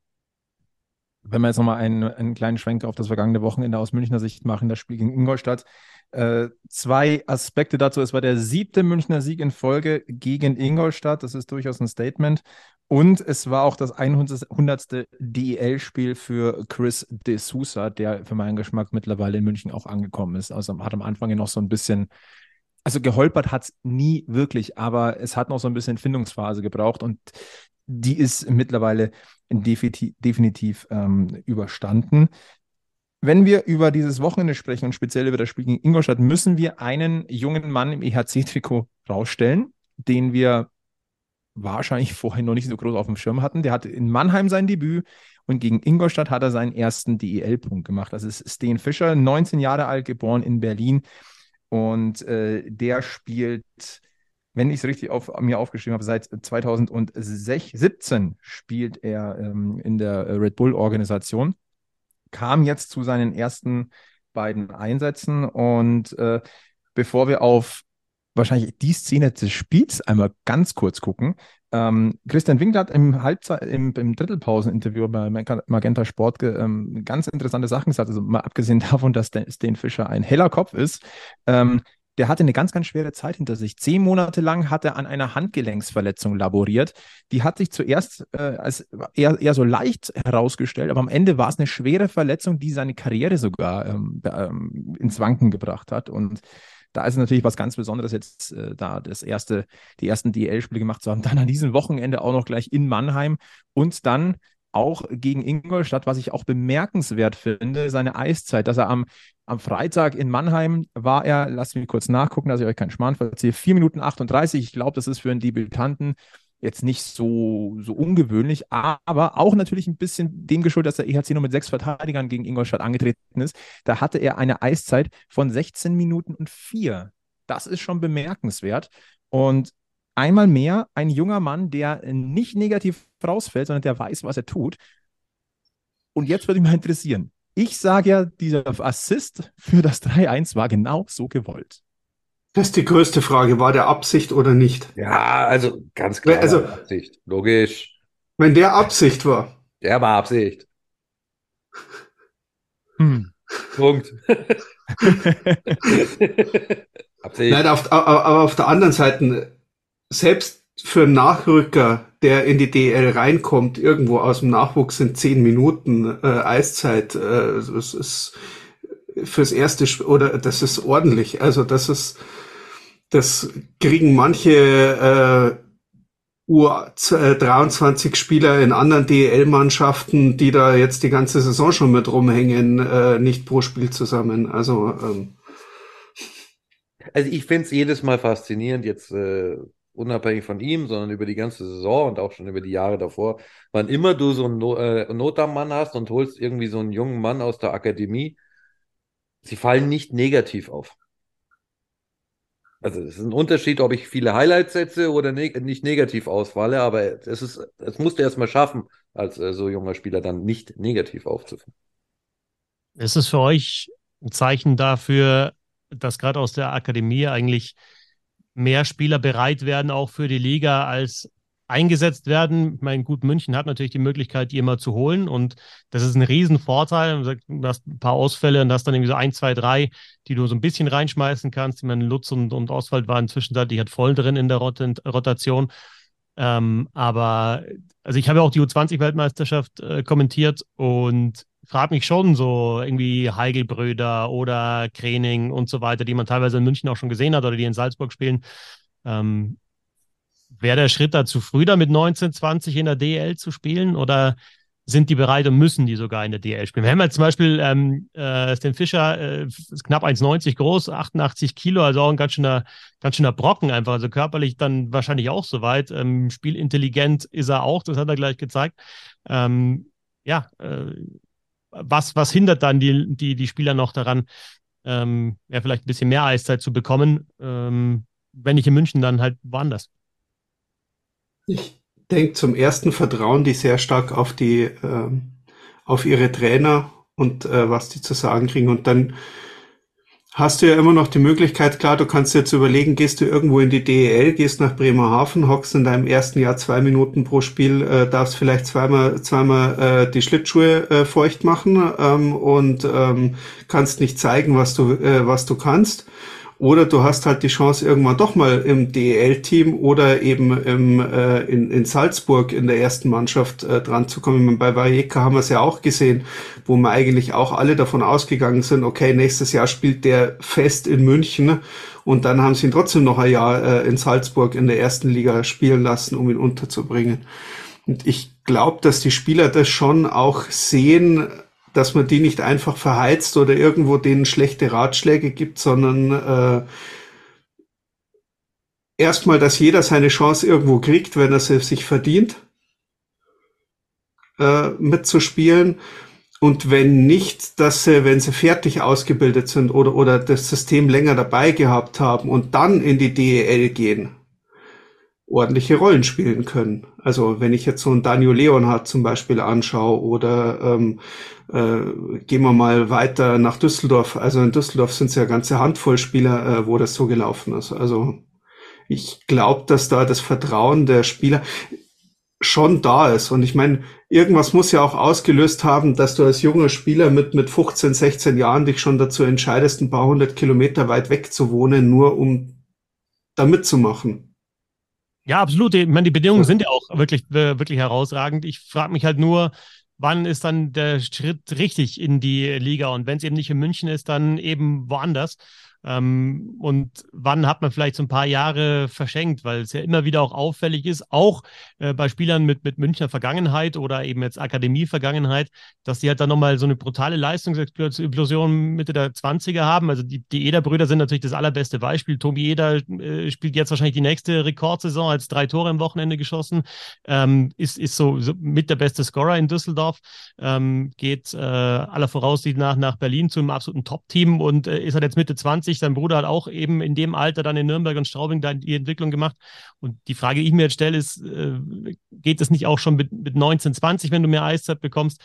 Wenn wir jetzt nochmal einen, einen kleinen Schwenk auf das vergangene Wochenende aus Münchner Sicht machen, das Spiel gegen Ingolstadt. Äh, zwei Aspekte dazu. Es war der siebte Münchner Sieg in Folge gegen Ingolstadt. Das ist durchaus ein Statement. Und es war auch das 100. DEL-Spiel für Chris de Sousa, der für meinen Geschmack mittlerweile in München auch angekommen ist. Also hat am Anfang noch so ein bisschen also geholpert hat es nie wirklich, aber es hat noch so ein bisschen Findungsphase gebraucht und die ist mittlerweile definitiv, definitiv ähm, überstanden. Wenn wir über dieses Wochenende sprechen und speziell über das Spiel gegen Ingolstadt, müssen wir einen jungen Mann im EHC-Trikot rausstellen, den wir wahrscheinlich vorher noch nicht so groß auf dem Schirm hatten. Der hatte in Mannheim sein Debüt und gegen Ingolstadt hat er seinen ersten DEL-Punkt gemacht. Das ist Steen Fischer, 19 Jahre alt, geboren in Berlin. Und äh, der spielt wenn ich es richtig auf, mir aufgeschrieben habe, seit 2017 spielt er ähm, in der äh, Red Bull-Organisation, kam jetzt zu seinen ersten beiden Einsätzen und äh, bevor wir auf wahrscheinlich die Szene des Spiels einmal ganz kurz gucken, ähm, Christian Winkler hat im im, im Drittelpauseninterview bei Magenta Sport ähm, ganz interessante Sachen gesagt. Also mal abgesehen *laughs* davon, dass Stan Fischer ein heller Kopf ist, ähm, der hatte eine ganz, ganz schwere Zeit hinter sich. Zehn Monate lang hat er an einer Handgelenksverletzung laboriert. Die hat sich zuerst äh, als eher, eher so leicht herausgestellt, aber am Ende war es eine schwere Verletzung, die seine Karriere sogar ähm, ähm, ins Wanken gebracht hat. Und da ist natürlich was ganz Besonderes, jetzt äh, da das erste, die ersten DL-Spiele gemacht zu haben. Dann an diesem Wochenende auch noch gleich in Mannheim und dann auch gegen Ingolstadt, was ich auch bemerkenswert finde, seine Eiszeit, dass er am, am Freitag in Mannheim war er, lasst mich kurz nachgucken, dass ich euch keinen Schmarrn verziehe, 4 Minuten 38. Ich glaube, das ist für einen Debütanten jetzt nicht so, so ungewöhnlich, aber auch natürlich ein bisschen dem geschuldet, dass der EHC nur mit sechs Verteidigern gegen Ingolstadt angetreten ist. Da hatte er eine Eiszeit von 16 Minuten und 4. Das ist schon bemerkenswert. Und einmal mehr ein junger Mann, der nicht negativ rausfällt, sondern der weiß, was er tut. Und jetzt würde mich mal interessieren. Ich sage ja, dieser Assist für das 3-1 war genau so gewollt. Das ist die größte Frage. War der Absicht oder nicht? Ja, also ganz klar. Also, Absicht. Logisch. Wenn der Absicht war. Der war Absicht. Hm. Punkt. *laughs* *laughs* Absicht. Nein, auf, aber auf der anderen Seite, selbst für einen Nachrücker, der in die DL reinkommt, irgendwo aus dem Nachwuchs sind zehn Minuten äh, Eiszeit. Äh, das ist fürs erste Sp oder das ist ordentlich. Also das ist, das kriegen manche äh, U23 Spieler in anderen DL-Mannschaften, die da jetzt die ganze Saison schon mit rumhängen, äh, nicht pro Spiel zusammen. Also ähm, also ich finde es jedes Mal faszinierend, jetzt äh, unabhängig von ihm, sondern über die ganze Saison und auch schon über die Jahre davor, wann immer du so einen no äh, Not am Mann hast und holst irgendwie so einen jungen Mann aus der Akademie, sie fallen nicht negativ auf. Also es ist ein Unterschied, ob ich viele Highlights setze oder ne nicht negativ ausfalle, aber es ist, es musst du erstmal schaffen, als äh, so junger Spieler dann nicht negativ aufzufallen. Ist es für euch ein Zeichen dafür, dass gerade aus der Akademie eigentlich mehr Spieler bereit werden, auch für die Liga, als eingesetzt werden. Ich meine, gut, München hat natürlich die Möglichkeit, die immer zu holen und das ist ein Riesenvorteil. Du hast ein paar Ausfälle und hast dann irgendwie so ein, zwei, drei, die du so ein bisschen reinschmeißen kannst. Ich meine, Lutz und, und Oswald waren zwischenzeitlich halt voll drin in der Rot Rotation. Ähm, aber also ich habe ja auch die U20-Weltmeisterschaft äh, kommentiert und frage mich schon so irgendwie Heigelbröder oder Krening und so weiter, die man teilweise in München auch schon gesehen hat oder die in Salzburg spielen. Ähm, Wäre der Schritt da zu früh, da mit 19, 20 in der DL zu spielen oder sind die bereit und müssen die sogar in der DL spielen? Wir haben halt zum Beispiel ähm, äh, Stan Fischer, äh, ist knapp 1,90 groß, 88 Kilo, also auch ein ganz schöner, ganz schöner Brocken einfach. Also körperlich dann wahrscheinlich auch soweit. Ähm, spielintelligent ist er auch, das hat er gleich gezeigt. Ähm, ja, äh, was, was hindert dann die, die, die Spieler noch daran, ähm, ja, vielleicht ein bisschen mehr Eiszeit zu bekommen, ähm, wenn nicht in München, dann halt woanders? Ich denke, zum ersten vertrauen die sehr stark auf die, ähm, auf ihre Trainer und äh, was die zu sagen kriegen. Und dann hast du ja immer noch die Möglichkeit, klar, du kannst jetzt überlegen, gehst du irgendwo in die DEL, gehst nach Bremerhaven, hockst in deinem ersten Jahr zwei Minuten pro Spiel, äh, darfst vielleicht zweimal, zweimal äh, die Schlittschuhe äh, feucht machen ähm, und ähm, kannst nicht zeigen, was du, äh, was du kannst. Oder du hast halt die Chance, irgendwann doch mal im DEL-Team oder eben im, äh, in, in Salzburg in der ersten Mannschaft äh, dran zu kommen. Bei Valleca haben wir es ja auch gesehen, wo wir eigentlich auch alle davon ausgegangen sind, okay, nächstes Jahr spielt der fest in München und dann haben sie ihn trotzdem noch ein Jahr äh, in Salzburg in der ersten Liga spielen lassen, um ihn unterzubringen. Und ich glaube, dass die Spieler das schon auch sehen, dass man die nicht einfach verheizt oder irgendwo denen schlechte Ratschläge gibt, sondern äh, erstmal, dass jeder seine Chance irgendwo kriegt, wenn er sie sich verdient, äh, mitzuspielen. Und wenn nicht, dass sie, wenn sie fertig ausgebildet sind oder, oder das System länger dabei gehabt haben und dann in die DEL gehen, ordentliche Rollen spielen können. Also wenn ich jetzt so einen Daniel Leonhardt zum Beispiel anschaue oder ähm, äh, gehen wir mal weiter nach Düsseldorf. Also in Düsseldorf sind es ja ganze Handvoll Spieler, äh, wo das so gelaufen ist. Also ich glaube, dass da das Vertrauen der Spieler schon da ist. Und ich meine, irgendwas muss ja auch ausgelöst haben, dass du als junger Spieler mit, mit 15, 16 Jahren dich schon dazu entscheidest, ein paar hundert Kilometer weit weg zu wohnen, nur um da mitzumachen. Ja, absolut. Ich meine, die Bedingungen sind ja auch wirklich, wirklich herausragend. Ich frage mich halt nur, wann ist dann der Schritt richtig in die Liga? Und wenn es eben nicht in München ist, dann eben woanders. Ähm, und wann hat man vielleicht so ein paar Jahre verschenkt, weil es ja immer wieder auch auffällig ist, auch äh, bei Spielern mit, mit Münchner Vergangenheit oder eben jetzt Akademie-Vergangenheit, dass die halt dann nochmal so eine brutale Leistungsexplosion Mitte der 20er haben. Also die, die Eder-Brüder sind natürlich das allerbeste Beispiel. Tobi Eder äh, spielt jetzt wahrscheinlich die nächste Rekordsaison, als drei Tore am Wochenende geschossen, ähm, ist, ist so, so, mit der beste Scorer in Düsseldorf, ähm, geht äh, aller Voraussicht nach nach Berlin zu einem absoluten Top-Team und äh, ist halt jetzt Mitte 20 20. Sein Bruder hat auch eben in dem Alter dann in Nürnberg und Straubing da die Entwicklung gemacht. Und die Frage, die ich mir jetzt stelle, ist, äh, geht es nicht auch schon mit, mit 19, 20, wenn du mehr Eiszeit bekommst,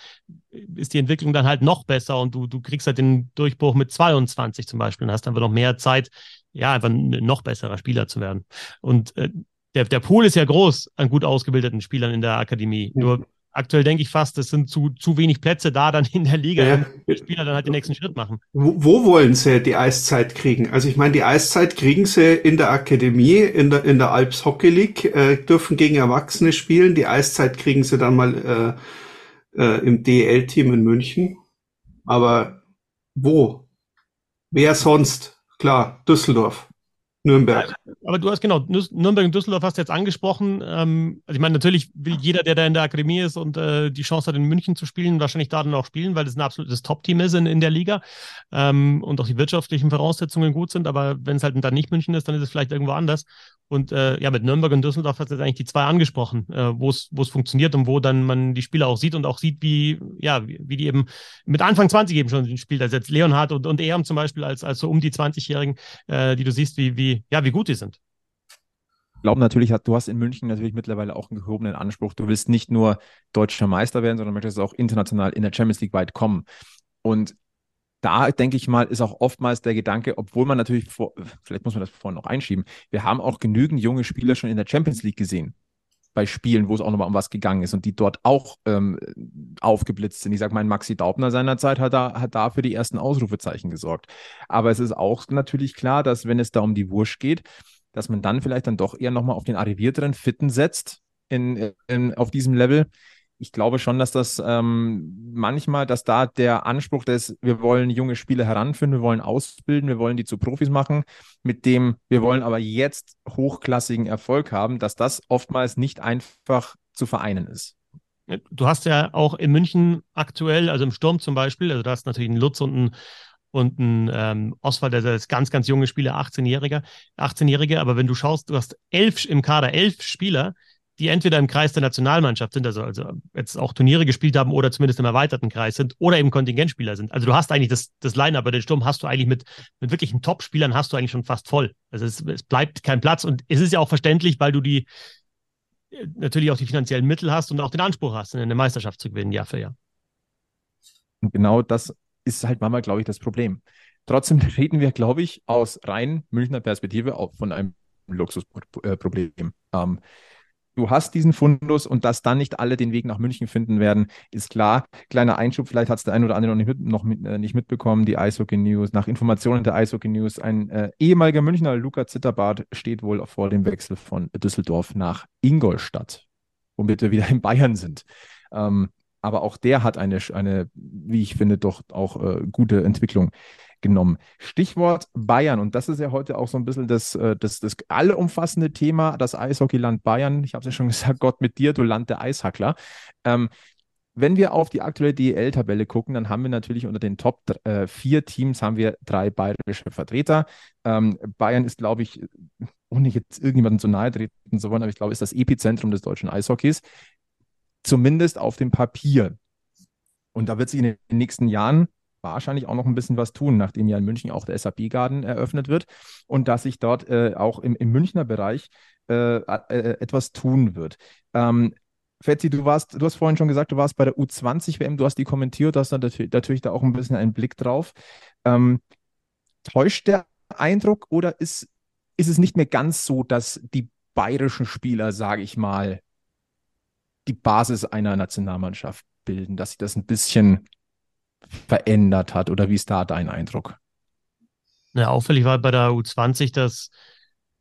ist die Entwicklung dann halt noch besser und du, du kriegst halt den Durchbruch mit 22 zum Beispiel und hast einfach noch mehr Zeit, ja, einfach ein noch besserer Spieler zu werden. Und äh, der, der Pool ist ja groß an gut ausgebildeten Spielern in der Akademie. Nur aktuell denke ich fast, es sind zu, zu wenig Plätze da dann in der Liga, ja. die Spieler dann halt den nächsten Schritt machen. Wo, wo, wollen sie die Eiszeit kriegen? Also ich meine, die Eiszeit kriegen sie in der Akademie, in der, in der Alps Hockey League, äh, dürfen gegen Erwachsene spielen. Die Eiszeit kriegen sie dann mal äh, äh, im DL-Team in München. Aber wo? Wer sonst? Klar, Düsseldorf. Nürnberg. Aber du hast genau, Nürnberg und Düsseldorf hast du jetzt angesprochen. Ähm, also ich meine, natürlich will jeder, der da in der Akademie ist und äh, die Chance hat, in München zu spielen, wahrscheinlich da dann auch spielen, weil das ein absolutes Top-Team ist in, in der Liga ähm, und auch die wirtschaftlichen Voraussetzungen gut sind. Aber wenn es halt dann nicht München ist, dann ist es vielleicht irgendwo anders. Und äh, ja, mit Nürnberg und Düsseldorf hat es jetzt eigentlich die zwei angesprochen, äh, wo es funktioniert und wo dann man die Spieler auch sieht und auch sieht, wie, ja, wie, wie die eben mit Anfang 20 eben schon spielt. Also jetzt Leonhard und, und Ehren zum Beispiel als, als so um die 20-Jährigen, äh, die du siehst, wie, wie, ja, wie gut die sind. Ich glaube natürlich, du hast in München natürlich mittlerweile auch einen gehobenen Anspruch. Du willst nicht nur deutscher Meister werden, sondern möchtest auch international in der Champions League weit kommen. Und da denke ich mal, ist auch oftmals der Gedanke, obwohl man natürlich, vor, vielleicht muss man das vorhin noch einschieben, wir haben auch genügend junge Spieler schon in der Champions League gesehen. Bei Spielen, wo es auch nochmal um was gegangen ist und die dort auch ähm, aufgeblitzt sind. Ich sage mal, Maxi Daubner seinerzeit hat da, hat da für die ersten Ausrufezeichen gesorgt. Aber es ist auch natürlich klar, dass wenn es da um die Wurst geht, dass man dann vielleicht dann doch eher nochmal auf den arrivierteren Fitten setzt in, in, auf diesem Level ich glaube schon, dass das ähm, manchmal, dass da der Anspruch des, wir wollen junge Spieler heranführen, wir wollen ausbilden, wir wollen die zu Profis machen, mit dem, wir wollen aber jetzt hochklassigen Erfolg haben, dass das oftmals nicht einfach zu vereinen ist. Du hast ja auch in München aktuell, also im Sturm zum Beispiel, also da hast natürlich einen Lutz und einen und ein ähm, Oswald, der ist ganz, ganz junge Spieler, 18-Jähriger, 18-Jährige, aber wenn du schaust, du hast elf im Kader, elf Spieler, die entweder im Kreis der Nationalmannschaft sind, also, also jetzt auch Turniere gespielt haben oder zumindest im erweiterten Kreis sind oder eben Kontingentspieler sind. Also du hast eigentlich das, das Line-Up bei den Sturm hast du eigentlich mit, mit wirklichen Top-Spielern hast du eigentlich schon fast voll. Also es, es bleibt kein Platz und es ist ja auch verständlich, weil du die äh, natürlich auch die finanziellen Mittel hast und auch den Anspruch hast, eine Meisterschaft zu gewinnen, Jahr für Jahr. Und genau das ist halt manchmal, glaube ich, das Problem Trotzdem *laughs* reden wir, glaube ich, aus rein Münchner Perspektive auch von einem Luxusproblem. Ähm, du hast diesen Fundus und dass dann nicht alle den Weg nach München finden werden, ist klar. Kleiner Einschub, vielleicht hat es der ein oder andere noch nicht, mit, noch mit, äh, nicht mitbekommen, die Eishockey News. Nach Informationen der Eishockey News, ein äh, ehemaliger Münchner Luca Zitterbart steht wohl vor dem Wechsel von Düsseldorf nach Ingolstadt, womit wir wieder in Bayern sind. Ähm, aber auch der hat eine, eine, wie ich finde, doch auch äh, gute Entwicklung genommen. Stichwort Bayern, und das ist ja heute auch so ein bisschen das, äh, das, das allumfassende Thema, das Eishockeyland Bayern. Ich habe es ja schon *laughs* gesagt, Gott mit dir, du Land der Eishackler. Ähm, wenn wir auf die aktuelle DEL-Tabelle gucken, dann haben wir natürlich unter den Top äh, vier Teams haben wir drei bayerische Vertreter. Ähm, Bayern ist, glaube ich, ohne jetzt irgendjemanden zu nahe treten zu wollen, aber ich glaube, ist das Epizentrum des deutschen Eishockeys. Zumindest auf dem Papier. Und da wird sich in den nächsten Jahren wahrscheinlich auch noch ein bisschen was tun, nachdem ja in München auch der SAP-Garden eröffnet wird und dass sich dort äh, auch im, im Münchner Bereich äh, äh, etwas tun wird. Ähm, Fetzi, du warst, du hast vorhin schon gesagt, du warst bei der U20-WM, du hast die kommentiert, du hast natürlich, natürlich da auch ein bisschen einen Blick drauf. Ähm, täuscht der Eindruck oder ist, ist es nicht mehr ganz so, dass die bayerischen Spieler, sage ich mal, die Basis einer Nationalmannschaft bilden, dass sich das ein bisschen verändert hat oder wie ist da dein Eindruck? Ja, auffällig war bei der U20, dass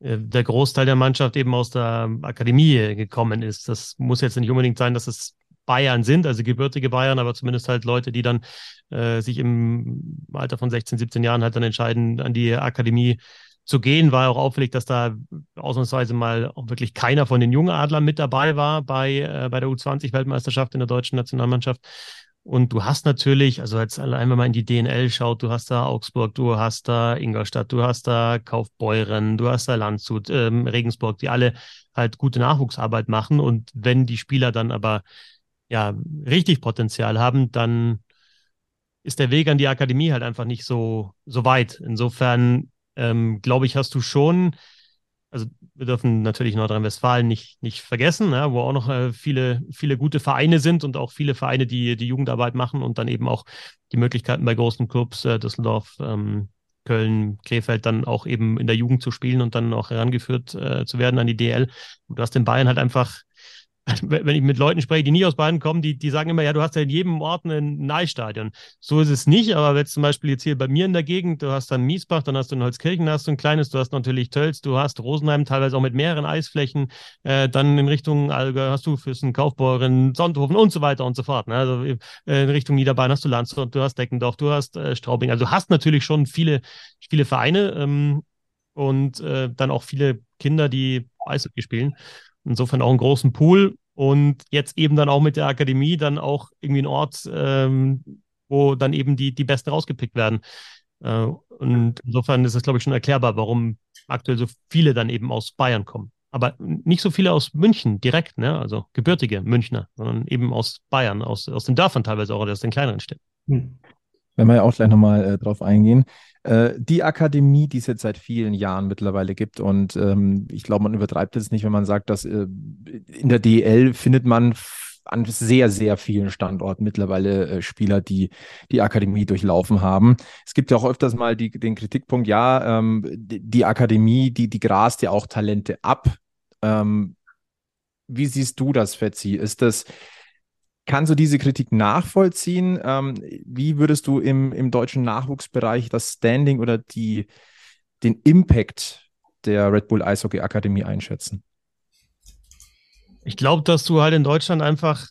äh, der Großteil der Mannschaft eben aus der Akademie gekommen ist. Das muss jetzt nicht unbedingt sein, dass es Bayern sind, also gebürtige Bayern, aber zumindest halt Leute, die dann äh, sich im Alter von 16, 17 Jahren halt dann entscheiden, an die Akademie zu gehen. War auch auffällig, dass da ausnahmsweise mal auch wirklich keiner von den jungen Adlern mit dabei war bei, äh, bei der U20-Weltmeisterschaft in der deutschen Nationalmannschaft. Und du hast natürlich, also jetzt allein, wenn man in die DNL schaut, du hast da Augsburg, du hast da Ingolstadt, du hast da Kaufbeuren, du hast da Landshut, ähm, Regensburg, die alle halt gute Nachwuchsarbeit machen. Und wenn die Spieler dann aber ja richtig Potenzial haben, dann ist der Weg an die Akademie halt einfach nicht so, so weit. Insofern ähm, glaube ich, hast du schon also wir dürfen natürlich Nordrhein-Westfalen nicht, nicht vergessen, ne, wo auch noch äh, viele, viele gute Vereine sind und auch viele Vereine, die die Jugendarbeit machen und dann eben auch die Möglichkeiten bei großen Clubs, äh, Düsseldorf, ähm, Köln, Krefeld dann auch eben in der Jugend zu spielen und dann auch herangeführt äh, zu werden an die DL. Und du hast in Bayern halt einfach wenn ich mit Leuten spreche, die nie aus Bayern kommen, die, die sagen immer, ja, du hast ja in jedem Ort ein Nahstadion. So ist es nicht, aber wenn zum Beispiel jetzt hier bei mir in der Gegend, du hast dann Miesbach, dann hast du in Holzkirchen, hast du ein kleines, du hast natürlich Tölz, du hast Rosenheim, teilweise auch mit mehreren Eisflächen, äh, dann in Richtung Allgäu hast du Füssen, Kaufbeuren, Sonthofen und so weiter und so fort. Ne? Also äh, in Richtung Niederbayern hast du Landshut, du hast Deckendorf, du hast äh, Straubing. Also du hast natürlich schon viele, viele Vereine ähm, und äh, dann auch viele Kinder, die Eishockey spielen. Insofern auch einen großen Pool und jetzt eben dann auch mit der Akademie dann auch irgendwie ein Ort, ähm, wo dann eben die, die Besten rausgepickt werden. Äh, und insofern ist es, glaube ich, schon erklärbar, warum aktuell so viele dann eben aus Bayern kommen. Aber nicht so viele aus München direkt, ne? also gebürtige Münchner, sondern eben aus Bayern, aus, aus den Dörfern teilweise auch oder aus den kleineren Städten. Hm. Wenn wir ja auch gleich nochmal äh, drauf eingehen. Äh, die Akademie, die es jetzt seit vielen Jahren mittlerweile gibt, und ähm, ich glaube, man übertreibt es nicht, wenn man sagt, dass äh, in der DL findet man an sehr, sehr vielen Standorten mittlerweile äh, Spieler, die die Akademie durchlaufen haben. Es gibt ja auch öfters mal die, den Kritikpunkt, ja, ähm, die, die, Akademie, die, die grast ja auch Talente ab. Ähm, wie siehst du das, Fetzi? Ist das, Kannst du diese Kritik nachvollziehen? Ähm, wie würdest du im, im deutschen Nachwuchsbereich das Standing oder die, den Impact der Red Bull Eishockey Akademie einschätzen? Ich glaube, dass du halt in Deutschland einfach,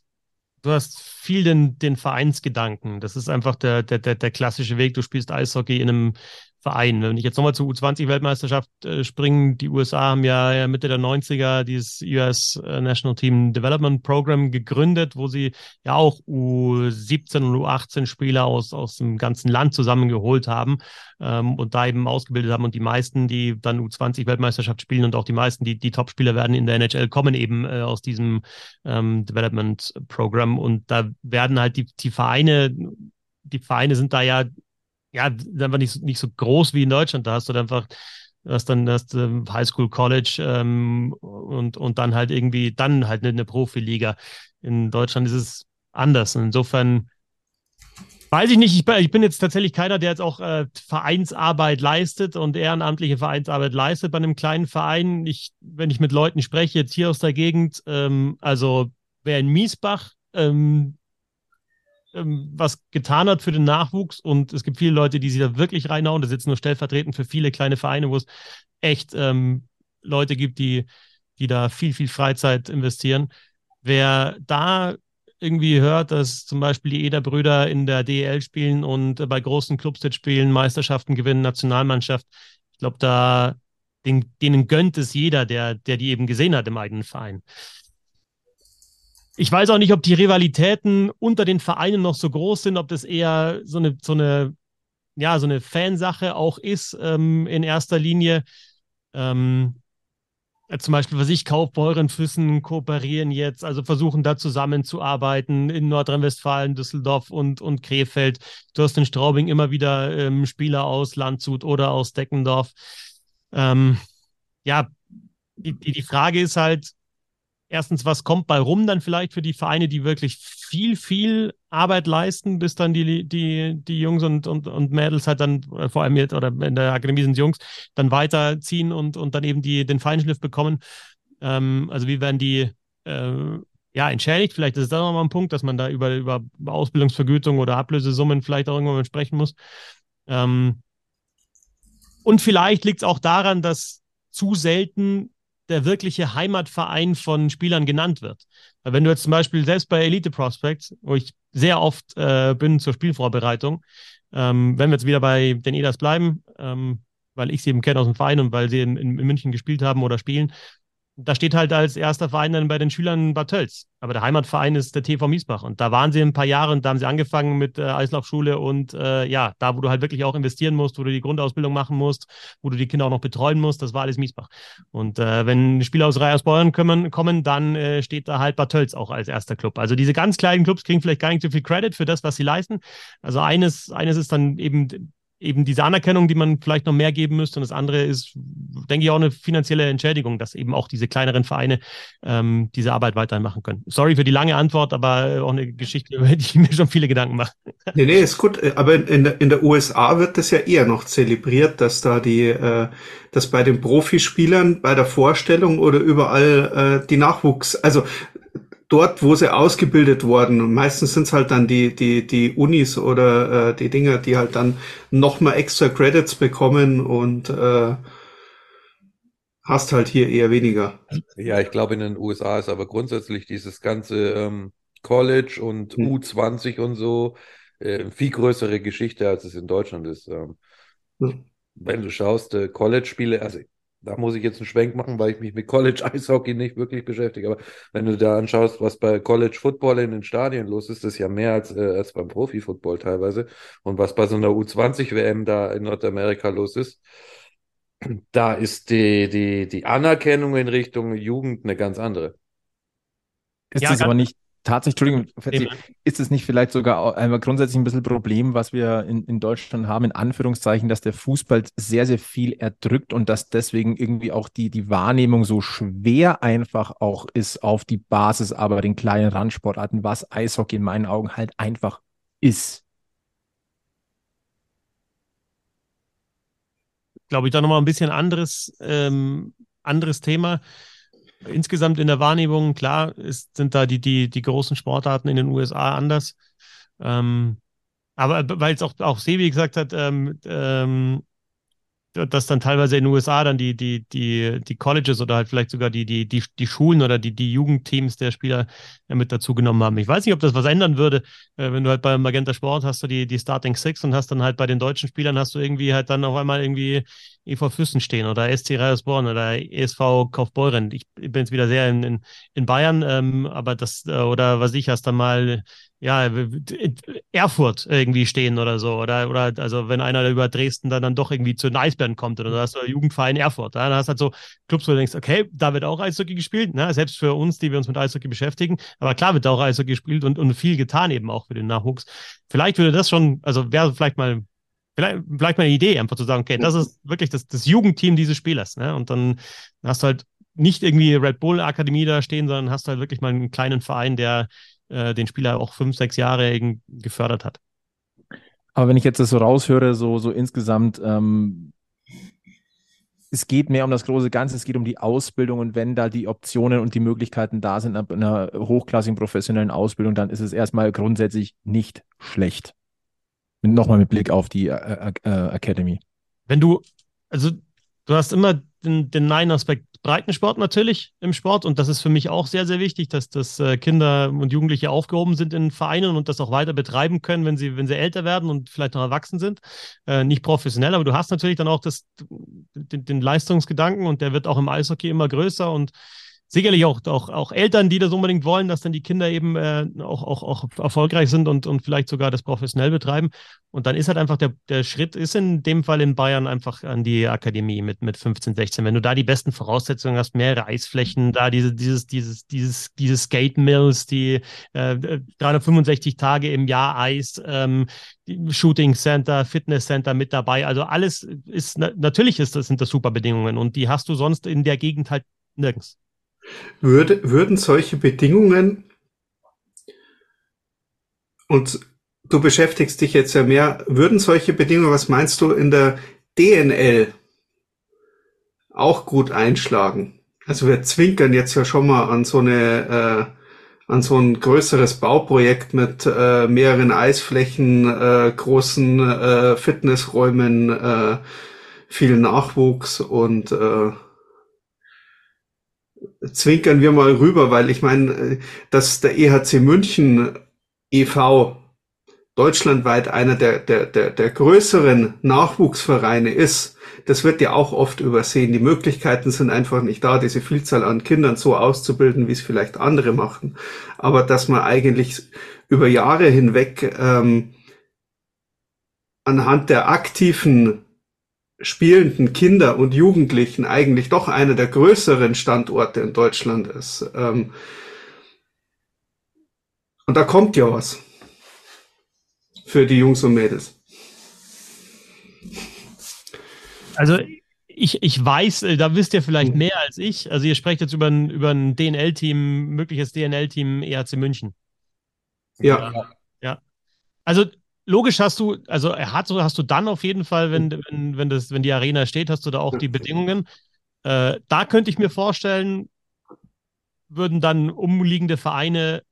du hast viel den, den Vereinsgedanken. Das ist einfach der, der, der, der klassische Weg. Du spielst Eishockey in einem Verein. Wenn ich jetzt nochmal zur U20-Weltmeisterschaft äh, springen, die USA haben ja, Mitte der 90er dieses US äh, National Team Development Program gegründet, wo sie ja auch U17 und U18 Spieler aus, aus dem ganzen Land zusammengeholt haben ähm, und da eben ausgebildet haben. Und die meisten, die dann U20-Weltmeisterschaft spielen und auch die meisten, die, die Top-Spieler werden in der NHL, kommen eben äh, aus diesem ähm, Development Program. Und da werden halt die, die Vereine die Vereine sind da ja ja, einfach nicht, nicht so groß wie in Deutschland. Da hast du dann einfach, hast dann das ähm, High School College ähm, und, und dann halt irgendwie, dann halt eine, eine Profiliga. In Deutschland ist es anders. Und insofern Weiß ich nicht. Ich bin, ich bin, jetzt tatsächlich keiner, der jetzt auch äh, Vereinsarbeit leistet und ehrenamtliche Vereinsarbeit leistet bei einem kleinen Verein. Ich, wenn ich mit Leuten spreche, jetzt hier aus der Gegend, ähm, also wer in Miesbach ähm, ähm, was getan hat für den Nachwuchs und es gibt viele Leute, die sich da wirklich reinhauen. Das ist jetzt nur stellvertretend für viele kleine Vereine, wo es echt ähm, Leute gibt, die, die da viel, viel Freizeit investieren. Wer da irgendwie hört, dass zum Beispiel die Eder-Brüder in der DEL spielen und bei großen Clubs jetzt spielen, Meisterschaften gewinnen, Nationalmannschaft, ich glaube, da den, denen gönnt es jeder, der, der die eben gesehen hat im eigenen Verein. Ich weiß auch nicht, ob die Rivalitäten unter den Vereinen noch so groß sind, ob das eher so eine, so eine, ja, so eine Fansache auch ist ähm, in erster Linie. Ähm, zum Beispiel, was ich, Kaufbeuren, Füssen kooperieren jetzt, also versuchen da zusammenzuarbeiten in Nordrhein-Westfalen, Düsseldorf und, und Krefeld. Du hast in Straubing immer wieder ähm, Spieler aus Landshut oder aus Deckendorf. Ähm, ja, die, die Frage ist halt, erstens, was kommt bei rum dann vielleicht für die Vereine, die wirklich viel, viel Arbeit leisten, bis dann die, die, die Jungs und, und, und Mädels halt dann, äh, vor allem jetzt, oder in der Akademie sind Jungs, dann weiterziehen und, und dann eben die, den Feinschliff bekommen. Ähm, also wie werden die äh, ja, entschädigt? Vielleicht ist das nochmal ein Punkt, dass man da über, über Ausbildungsvergütung oder Ablösesummen vielleicht auch irgendwann sprechen muss. Ähm, und vielleicht liegt es auch daran, dass zu selten der wirkliche Heimatverein von Spielern genannt wird. Wenn du jetzt zum Beispiel selbst bei Elite Prospects, wo ich sehr oft äh, bin zur Spielvorbereitung, ähm, wenn wir jetzt wieder bei den EDAs bleiben, ähm, weil ich sie eben kenne aus dem Verein und weil sie in, in München gespielt haben oder spielen, da steht halt als erster Verein dann bei den Schülern Bad Tölz. Aber der Heimatverein ist der TV Miesbach. Und da waren sie ein paar Jahre und da haben sie angefangen mit äh, Eislaufschule und äh, ja, da, wo du halt wirklich auch investieren musst, wo du die Grundausbildung machen musst, wo du die Kinder auch noch betreuen musst, das war alles Miesbach. Und äh, wenn Spieler aus Reiersbeuren kommen, kommen dann äh, steht da halt Bad Tölz auch als erster Club. Also diese ganz kleinen Clubs kriegen vielleicht gar nicht so viel Credit für das, was sie leisten. Also eines, eines ist dann eben eben diese Anerkennung, die man vielleicht noch mehr geben müsste. Und das andere ist, denke ich, auch eine finanzielle Entschädigung, dass eben auch diese kleineren Vereine ähm, diese Arbeit weiterhin machen können. Sorry für die lange Antwort, aber auch eine Geschichte, über die ich mir schon viele Gedanken mache. Nee, nee, ist gut. Aber in der, in der USA wird das ja eher noch zelebriert, dass da die, äh, dass bei den Profispielern bei der Vorstellung oder überall äh, die Nachwuchs, also dort, wo sie ausgebildet worden. Und meistens sind es halt dann die, die, die Unis oder äh, die Dinger, die halt dann nochmal extra Credits bekommen und äh, hast halt hier eher weniger. Ja, ich glaube, in den USA ist aber grundsätzlich dieses ganze ähm, College und hm. U20 und so äh, viel größere Geschichte, als es in Deutschland ist. Ähm, hm. Wenn du schaust, äh, College-Spiele, also da muss ich jetzt einen Schwenk machen, weil ich mich mit College Eishockey nicht wirklich beschäftige. Aber wenn du da anschaust, was bei College Football in den Stadien los ist, ist ja mehr als, äh, als beim Profi Football teilweise. Und was bei so einer U20 WM da in Nordamerika los ist, da ist die, die, die Anerkennung in Richtung Jugend eine ganz andere. Ist ja, das aber nicht Tatsächlich, Entschuldigung, ist es nicht vielleicht sogar einmal grundsätzlich ein bisschen Problem, was wir in, in Deutschland haben, in Anführungszeichen, dass der Fußball sehr, sehr viel erdrückt und dass deswegen irgendwie auch die, die Wahrnehmung so schwer einfach auch ist auf die Basis, aber den kleinen Randsportarten, was Eishockey in meinen Augen halt einfach ist. Glaube ich, da nochmal ein bisschen anderes, ähm, anderes Thema insgesamt in der Wahrnehmung, klar, ist, sind da die, die, die großen Sportarten in den USA anders. Ähm, aber weil es auch, auch Sebi gesagt hat, ähm, ähm, dass dann teilweise in den USA dann die, die, die, die Colleges oder halt vielleicht sogar die, die, die, die Schulen oder die, die Jugendteams der Spieler ja mit dazugenommen haben. Ich weiß nicht, ob das was ändern würde, äh, wenn du halt beim Magenta Sport hast du die, die Starting Six und hast dann halt bei den deutschen Spielern hast du irgendwie halt dann auf einmal irgendwie EV Füssen stehen oder SC Reiersborn oder ESV Kaufbeuren. Ich bin jetzt wieder sehr in, in, in Bayern, ähm, aber das, äh, oder was ich, hast dann mal ja, Erfurt irgendwie stehen oder so. Oder, oder also wenn einer über Dresden dann, dann doch irgendwie zu den Eisbären kommt oder hast du Jugendverein Erfurt. Ja, dann hast du halt so Clubs, wo du denkst, okay, da wird auch Eishockey gespielt, ne? selbst für uns, die wir uns mit Eishockey beschäftigen. Aber klar wird da auch Eishockey gespielt und, und viel getan eben auch für den Nachwuchs. Vielleicht würde das schon, also wäre vielleicht mal Vielleicht, vielleicht mal eine Idee, einfach zu sagen, okay, das ist wirklich das, das Jugendteam dieses Spielers. Ne? Und dann hast du halt nicht irgendwie Red Bull Akademie da stehen, sondern hast du halt wirklich mal einen kleinen Verein, der äh, den Spieler auch fünf, sechs Jahre gefördert hat. Aber wenn ich jetzt das so raushöre, so, so insgesamt, ähm, es geht mehr um das große Ganze, es geht um die Ausbildung und wenn da die Optionen und die Möglichkeiten da sind ab einer hochklassigen professionellen Ausbildung, dann ist es erstmal grundsätzlich nicht schlecht. Nochmal mit Blick auf die äh, äh, Academy. Wenn du, also du hast immer den, den Nein-Aspekt Breitensport natürlich im Sport und das ist für mich auch sehr, sehr wichtig, dass, dass äh, Kinder und Jugendliche aufgehoben sind in Vereinen und das auch weiter betreiben können, wenn sie, wenn sie älter werden und vielleicht noch erwachsen sind. Äh, nicht professionell, aber du hast natürlich dann auch das, den, den Leistungsgedanken und der wird auch im Eishockey immer größer und sicherlich auch, auch, auch Eltern, die das unbedingt wollen, dass dann die Kinder eben äh, auch, auch, auch erfolgreich sind und, und vielleicht sogar das professionell betreiben. Und dann ist halt einfach der, der Schritt, ist in dem Fall in Bayern einfach an die Akademie mit, mit 15, 16. Wenn du da die besten Voraussetzungen hast, mehrere Eisflächen, da diese, dieses, dieses, dieses, dieses Skate Mills, die äh, 365 Tage im Jahr Eis, ähm, Shooting Center, Fitness Center mit dabei. Also alles ist, natürlich ist das, sind das super Bedingungen und die hast du sonst in der Gegend halt nirgends. Würde, würden solche Bedingungen, und du beschäftigst dich jetzt ja mehr, würden solche Bedingungen, was meinst du, in der DNL auch gut einschlagen? Also wir zwinkern jetzt ja schon mal an so eine, äh, an so ein größeres Bauprojekt mit äh, mehreren Eisflächen, äh, großen äh, Fitnessräumen, äh, viel Nachwuchs und äh, zwinkern wir mal rüber, weil ich meine, dass der EHC München e.V. deutschlandweit einer der, der, der, der größeren Nachwuchsvereine ist, das wird ja auch oft übersehen. Die Möglichkeiten sind einfach nicht da, diese Vielzahl an Kindern so auszubilden, wie es vielleicht andere machen. Aber dass man eigentlich über Jahre hinweg ähm, anhand der aktiven spielenden Kinder und Jugendlichen eigentlich doch einer der größeren Standorte in Deutschland ist. Ähm, und da kommt ja was für die Jungs und Mädels. Also ich, ich weiß, äh, da wisst ihr vielleicht hm. mehr als ich. Also ihr sprecht jetzt über ein, über ein DNL-Team, mögliches DNL-Team EHC München. Ja. Ja. Also logisch hast du, also er hat, hast du dann auf jeden Fall, wenn, wenn, wenn, das, wenn die Arena steht, hast du da auch die Bedingungen. Äh, da könnte ich mir vorstellen, würden dann umliegende Vereine,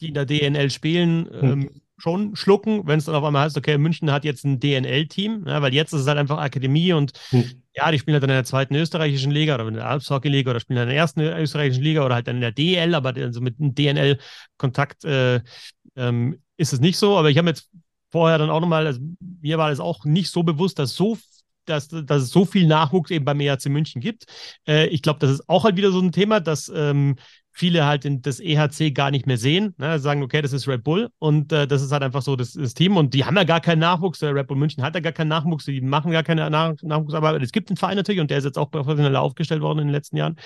die in der DNL spielen, ähm, schon schlucken, wenn es dann auf einmal heißt, okay, München hat jetzt ein DNL-Team, ja, weil jetzt ist es halt einfach Akademie und hm. ja, die spielen halt dann in der zweiten österreichischen Liga oder in der Alpshockey-Liga oder spielen in der ersten österreichischen Liga oder halt dann in der DL, aber also mit einem DNL-Kontakt äh, ähm, ist es nicht so. Aber ich habe jetzt vorher dann auch nochmal, also mir war das auch nicht so bewusst, dass so dass, dass es so viel Nachwuchs eben beim EHC München gibt. Äh, ich glaube, das ist auch halt wieder so ein Thema, dass ähm, viele halt in das EHC gar nicht mehr sehen. Ne? Sagen, okay, das ist Red Bull und äh, das ist halt einfach so das, das, Team und die haben ja gar keinen Nachwuchs. Der Red Bull München hat ja gar keinen Nachwuchs, die machen gar keine Nach Nachwuchsarbeit. Es gibt einen Verein natürlich und der ist jetzt auch professioneller aufgestellt worden in den letzten Jahren.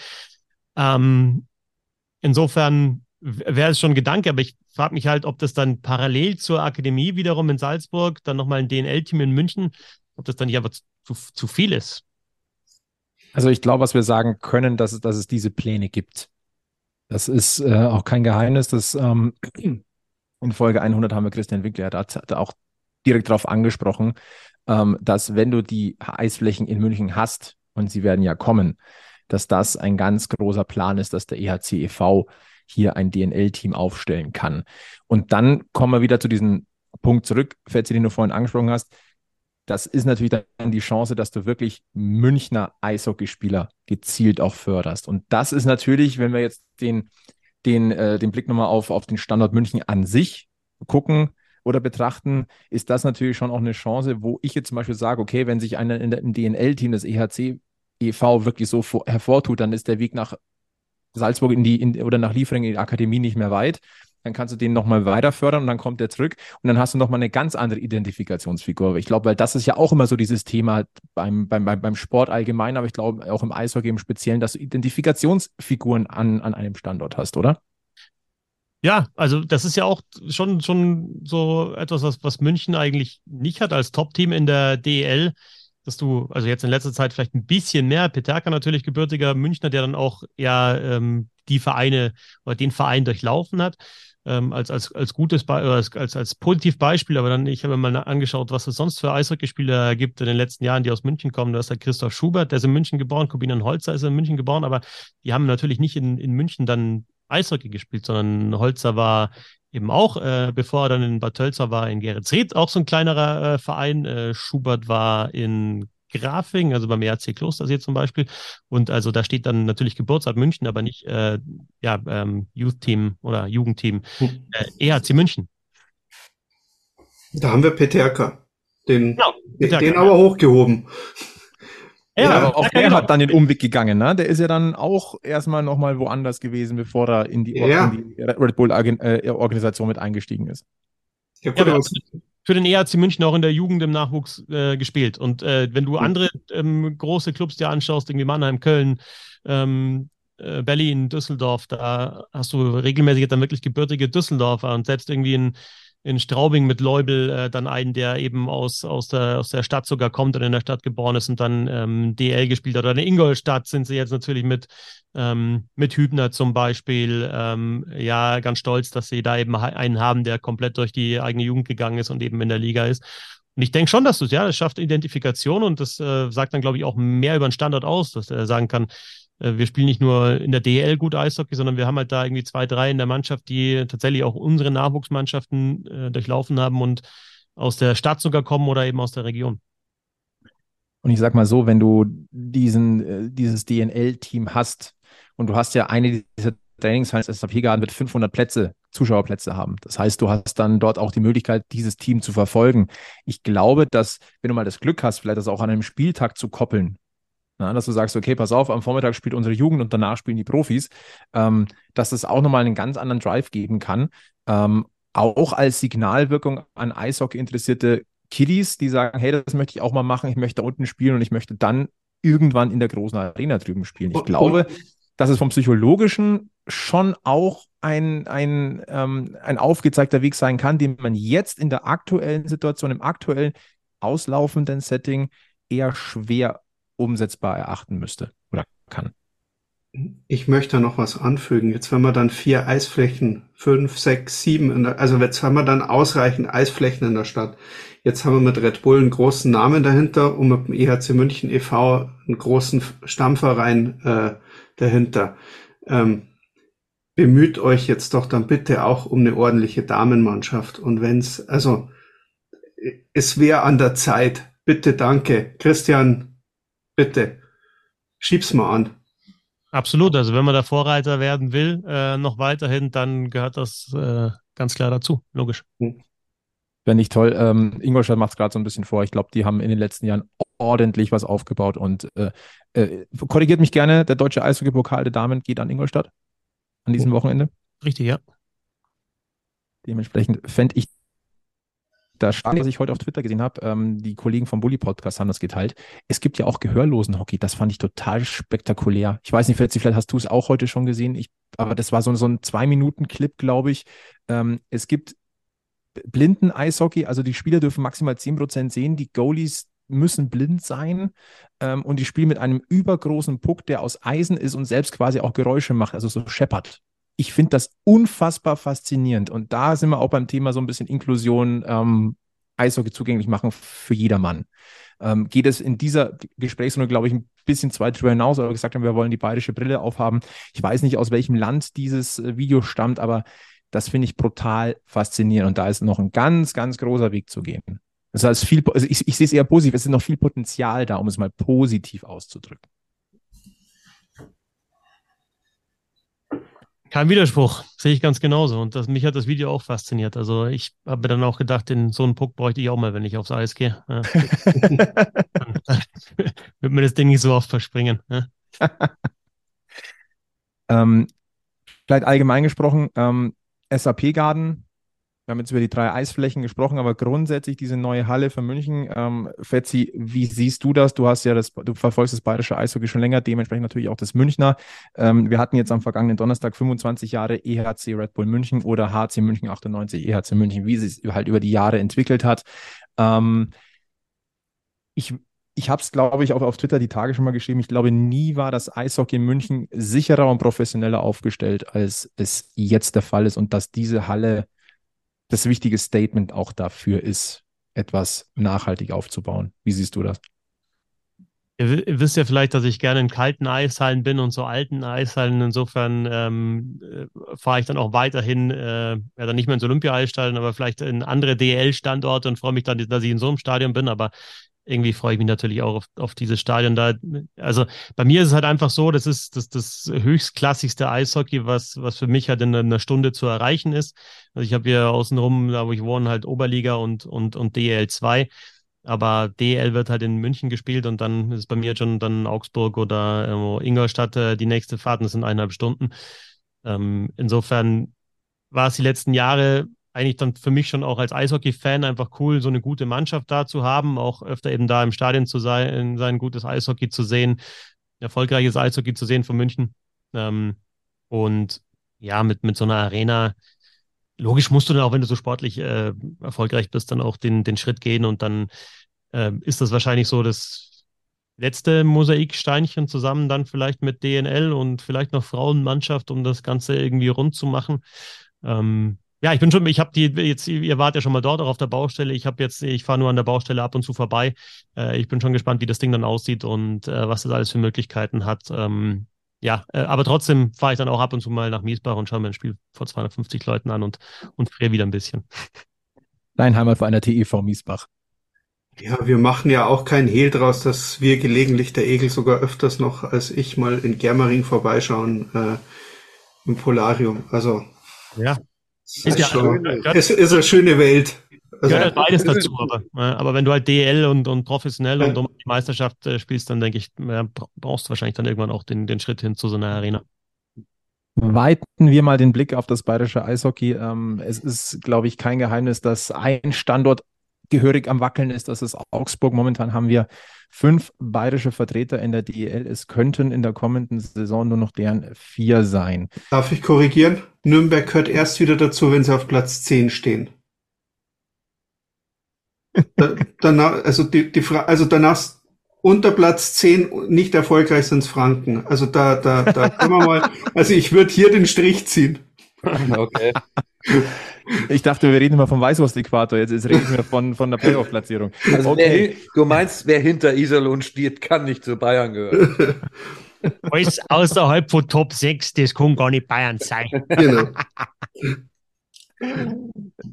Ähm, insofern wäre es schon ein Gedanke, aber ich frage mich halt, ob das dann parallel zur Akademie wiederum in Salzburg, dann nochmal ein DNL-Team in München, ob das dann nicht einfach zu, zu viel ist. Also ich glaube, was wir sagen können, dass es, dass es diese Pläne gibt. Das ist äh, auch kein Geheimnis, dass ähm, in Folge 100 haben wir Christian Winkler hat, hat auch direkt darauf angesprochen, ähm, dass wenn du die Eisflächen in München hast, und sie werden ja kommen, dass das ein ganz großer Plan ist, dass der EHC e.V hier ein DNL-Team aufstellen kann. Und dann kommen wir wieder zu diesem Punkt zurück, Fetzi, den du vorhin angesprochen hast. Das ist natürlich dann die Chance, dass du wirklich Münchner Eishockeyspieler gezielt auch förderst. Und das ist natürlich, wenn wir jetzt den, den, äh, den Blick nochmal auf, auf den Standort München an sich gucken, oder betrachten, ist das natürlich schon auch eine Chance, wo ich jetzt zum Beispiel sage, okay, wenn sich einer in der, im DNL-Team des EHC e.V. wirklich so hervortut, dann ist der Weg nach Salzburg in die in, oder nach Liefering in die Akademie nicht mehr weit. Dann kannst du den nochmal weiter fördern und dann kommt der zurück und dann hast du nochmal eine ganz andere Identifikationsfigur. Ich glaube, weil das ist ja auch immer so dieses Thema beim, beim, beim Sport allgemein, aber ich glaube auch im Eishockey im Speziellen, dass du Identifikationsfiguren an, an einem Standort hast, oder? Ja, also das ist ja auch schon, schon so etwas, was, was München eigentlich nicht hat als Top-Team in der DEL dass du, also jetzt in letzter Zeit vielleicht ein bisschen mehr, Peterka natürlich gebürtiger Münchner, der dann auch ja ähm, die Vereine oder den Verein durchlaufen hat. Ähm, als, als, als gutes Be als, als, als Positivbeispiel, aber dann, ich habe mal angeschaut, was es sonst für Eishockeyspieler gibt in den letzten Jahren, die aus München kommen. Da ist der Christoph Schubert, der ist in München geboren, Corbinian Holzer ist in München geboren, aber die haben natürlich nicht in, in München dann Eishockey gespielt, sondern Holzer war eben auch, äh, bevor er dann in Bad Tölzer war, in Geretsried, auch so ein kleinerer äh, Verein. Äh, Schubert war in Grafing, also beim ERC Klostersee zum Beispiel. Und also da steht dann natürlich Geburtsort München, aber nicht äh, ja, ähm, Youth Team oder Jugendteam. Hm. Äh, ERC München. Da haben wir Peterka. Den, genau, Peterka, den aber hochgehoben. Ja, ja, aber auch der genau. hat dann den Umweg gegangen, ne? Der ist ja dann auch erstmal nochmal woanders gewesen, bevor er in die, ja. in die Red Bull-Organisation äh, mit eingestiegen ist. Ja, gut, ja, für den ERC München auch in der Jugend im Nachwuchs äh, gespielt. Und äh, wenn du andere ähm, große Clubs dir anschaust, irgendwie Mannheim, Köln, ähm, äh, Berlin, Düsseldorf, da hast du regelmäßig dann wirklich gebürtige Düsseldorfer und selbst irgendwie in in Straubing mit Leubel äh, dann einen, der eben aus, aus, der, aus der Stadt sogar kommt und in der Stadt geboren ist und dann ähm, DL gespielt hat. Oder in Ingolstadt sind sie jetzt natürlich mit, ähm, mit Hübner zum Beispiel ähm, ja ganz stolz, dass sie da eben einen haben, der komplett durch die eigene Jugend gegangen ist und eben in der Liga ist. Und ich denke schon, dass du es, ja, das schafft Identifikation und das äh, sagt dann, glaube ich, auch mehr über den Standort aus, dass er sagen kann, wir spielen nicht nur in der DL gut Eishockey, sondern wir haben halt da irgendwie zwei, drei in der Mannschaft, die tatsächlich auch unsere Nachwuchsmannschaften äh, durchlaufen haben und aus der Stadt sogar kommen oder eben aus der Region. Und ich sag mal so, wenn du diesen, äh, dieses DNL-Team hast und du hast ja eine dieser Trainingshallen als SAP-Garden mit 500 Plätze, Zuschauerplätze haben. Das heißt, du hast dann dort auch die Möglichkeit, dieses Team zu verfolgen. Ich glaube, dass, wenn du mal das Glück hast, vielleicht das auch an einem Spieltag zu koppeln, na, dass du sagst, okay, pass auf, am Vormittag spielt unsere Jugend und danach spielen die Profis, ähm, dass es auch nochmal einen ganz anderen Drive geben kann. Ähm, auch als Signalwirkung an Eishockey interessierte Kiddies, die sagen, hey, das möchte ich auch mal machen, ich möchte da unten spielen und ich möchte dann irgendwann in der großen Arena drüben spielen. Ich glaube, dass es vom Psychologischen schon auch ein, ein, ähm, ein aufgezeigter Weg sein kann, den man jetzt in der aktuellen Situation, im aktuellen auslaufenden Setting eher schwer umsetzbar erachten müsste oder kann. Ich möchte noch was anfügen. Jetzt, wenn wir dann vier Eisflächen, fünf, sechs, sieben, der, also jetzt haben wir dann ausreichend Eisflächen in der Stadt. Jetzt haben wir mit Red Bull einen großen Namen dahinter und mit dem EHC München e.V. einen großen Stammverein äh, dahinter. Ähm, bemüht euch jetzt doch dann bitte auch um eine ordentliche Damenmannschaft. Und wenn's, also es wäre an der Zeit. Bitte, danke. Christian, Bitte, schieb's mal an. Absolut. Also wenn man da Vorreiter werden will, äh, noch weiterhin, dann gehört das äh, ganz klar dazu. Logisch. Hm. Wäre nicht toll. Ähm, Ingolstadt macht es gerade so ein bisschen vor. Ich glaube, die haben in den letzten Jahren ordentlich was aufgebaut und äh, äh, korrigiert mich gerne, der deutsche Eishockey-Pokal der Damen geht an Ingolstadt an diesem Wochenende. Richtig, ja. Dementsprechend fände ich da stand, was ich heute auf Twitter gesehen habe, ähm, die Kollegen vom Bully Podcast haben das geteilt. Es gibt ja auch gehörlosen Hockey. Das fand ich total spektakulär. Ich weiß nicht, vielleicht hast du es auch heute schon gesehen, ich, aber das war so, so ein Zwei-Minuten-Clip, glaube ich. Ähm, es gibt blinden Eishockey, also die Spieler dürfen maximal 10% sehen, die Goalies müssen blind sein ähm, und die spielen mit einem übergroßen Puck, der aus Eisen ist und selbst quasi auch Geräusche macht, also so scheppert ich finde das unfassbar faszinierend. Und da sind wir auch beim Thema so ein bisschen Inklusion, ähm, Eishockey zugänglich machen für jedermann. Ähm, geht es in dieser Gesprächsrunde, glaube ich, ein bisschen zu weit drüber hinaus, aber gesagt haben, wir wollen die bayerische Brille aufhaben. Ich weiß nicht, aus welchem Land dieses äh, Video stammt, aber das finde ich brutal faszinierend. Und da ist noch ein ganz, ganz großer Weg zu gehen. Das heißt, viel, also ich, ich sehe es eher positiv, es ist noch viel Potenzial da, um es mal positiv auszudrücken. Kein Widerspruch, sehe ich ganz genauso. Und das, mich hat das Video auch fasziniert. Also ich habe mir dann auch gedacht, den, so einen Puck bräuchte ich auch mal, wenn ich aufs Eis gehe. Ja. *laughs* *laughs* Wird mir das Ding nicht so oft verspringen. Ja. *laughs* ähm, vielleicht allgemein gesprochen, ähm, SAP-Garden wir haben jetzt über die drei Eisflächen gesprochen, aber grundsätzlich diese neue Halle für München. Ähm, Fetzi, wie siehst du das? Du hast ja das, du verfolgst das bayerische Eishockey schon länger, dementsprechend natürlich auch das Münchner. Ähm, wir hatten jetzt am vergangenen Donnerstag 25 Jahre EHC Red Bull München oder HC München 98 EHC München, wie sie es halt über die Jahre entwickelt hat. Ähm, ich ich habe es, glaube ich, auch auf Twitter die Tage schon mal geschrieben. Ich glaube, nie war das Eishockey in München sicherer und professioneller aufgestellt, als es jetzt der Fall ist und dass diese Halle das wichtige Statement auch dafür ist, etwas nachhaltig aufzubauen. Wie siehst du das? Ihr, wisst ja vielleicht, dass ich gerne in kalten Eishallen bin und so alten Eishallen. Insofern ähm, äh, fahre ich dann auch weiterhin, äh, ja, dann nicht mehr ins Olympia-Eisstadion, aber vielleicht in andere DL-Standorte und freue mich dann, dass ich in so einem Stadion bin. Aber irgendwie freue ich mich natürlich auch auf, auf dieses Stadion da. Also bei mir ist es halt einfach so, das ist das, das höchstklassigste Eishockey, was, was für mich halt in einer Stunde zu erreichen ist. Also ich habe hier außenrum, da wo ich wohne, halt Oberliga und, und, und DL 2. Aber DL wird halt in München gespielt und dann ist bei mir schon dann Augsburg oder äh, Ingolstadt äh, die nächste Fahrt. Das sind eineinhalb Stunden. Ähm, insofern war es die letzten Jahre eigentlich dann für mich schon auch als Eishockey-Fan einfach cool, so eine gute Mannschaft da zu haben, auch öfter eben da im Stadion zu sein, sein gutes Eishockey zu sehen, erfolgreiches Eishockey zu sehen von München. Ähm, und ja, mit, mit so einer Arena, logisch musst du dann auch, wenn du so sportlich äh, erfolgreich bist, dann auch den, den Schritt gehen und dann äh, ist das wahrscheinlich so das letzte Mosaiksteinchen zusammen dann vielleicht mit DNL und vielleicht noch Frauenmannschaft, um das Ganze irgendwie rund zu machen. Ähm, ja, ich bin schon, ich habe die jetzt, ihr wart ja schon mal dort auch auf der Baustelle. Ich habe jetzt, ich fahre nur an der Baustelle ab und zu vorbei. Äh, ich bin schon gespannt, wie das Ding dann aussieht und äh, was das alles für Möglichkeiten hat. Ähm, ja, äh, aber trotzdem fahre ich dann auch ab und zu mal nach Miesbach und schaue mir ein Spiel vor 250 Leuten an und, und friere wieder ein bisschen. *laughs* Dein Heimatverein der TEV Miesbach. Ja, wir machen ja auch keinen Hehl draus, dass wir gelegentlich der Egel sogar öfters noch als ich mal in Germering vorbeischauen äh, im Polarium. Also ja, ist, ja, schon, es ist eine schöne Welt. Also, gehört halt beides *laughs* dazu, aber, aber wenn du halt DL und, und professionell ja. und um die Meisterschaft äh, spielst, dann denke ich, ja, brauchst du wahrscheinlich dann irgendwann auch den, den Schritt hin zu so einer Arena. Weiten wir mal den Blick auf das bayerische Eishockey. Ähm, es ist, glaube ich, kein Geheimnis, dass ein Standort gehörig am Wackeln ist. Das ist Augsburg. Momentan haben wir fünf bayerische Vertreter in der DEL. Es könnten in der kommenden Saison nur noch deren vier sein. Darf ich korrigieren? Nürnberg gehört erst wieder dazu, wenn sie auf Platz 10 stehen. da, danach, also die, die also danach unter Platz 10 nicht erfolgreich sind Franken. Also da, da, da können wir mal, also ich würde hier den Strich ziehen. Okay. Ich dachte, wir reden immer vom Weißwurst-Äquator. Jetzt, jetzt reden wir von, von der Playoff-Platzierung. Also okay. Du meinst, wer hinter Iserlohn steht, kann nicht zu Bayern gehören. *laughs* Alles außerhalb von Top 6, das kann gar nicht Bayern sein. Genau.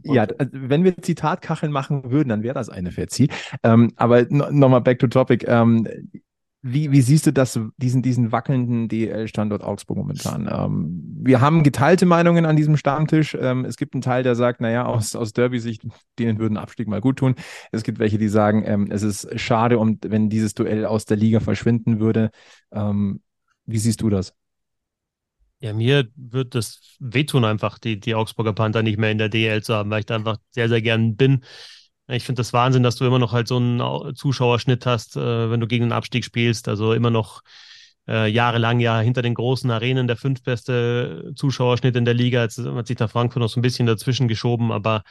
Ja, wenn wir Zitatkacheln machen würden, dann wäre das eine Fetzi. Ähm, aber nochmal back to topic. Ähm, wie, wie siehst du das, diesen, diesen wackelnden DL-Standort Augsburg momentan? Ähm, wir haben geteilte Meinungen an diesem Stammtisch. Ähm, es gibt einen Teil, der sagt, naja, aus, aus Derby-Sicht, denen würden Abstieg mal gut tun. Es gibt welche, die sagen, ähm, es ist schade, um, wenn dieses Duell aus der Liga verschwinden würde. Ähm, wie siehst du das? Ja, mir wird das wehtun, einfach die, die Augsburger Panther nicht mehr in der DL zu haben, weil ich da einfach sehr, sehr gern bin. Ich finde das Wahnsinn, dass du immer noch halt so einen Zuschauerschnitt hast, äh, wenn du gegen den Abstieg spielst. Also immer noch äh, jahrelang ja hinter den großen Arenen der fünftbeste Zuschauerschnitt in der Liga. Jetzt hat sich da Frankfurt noch so ein bisschen dazwischen geschoben, aber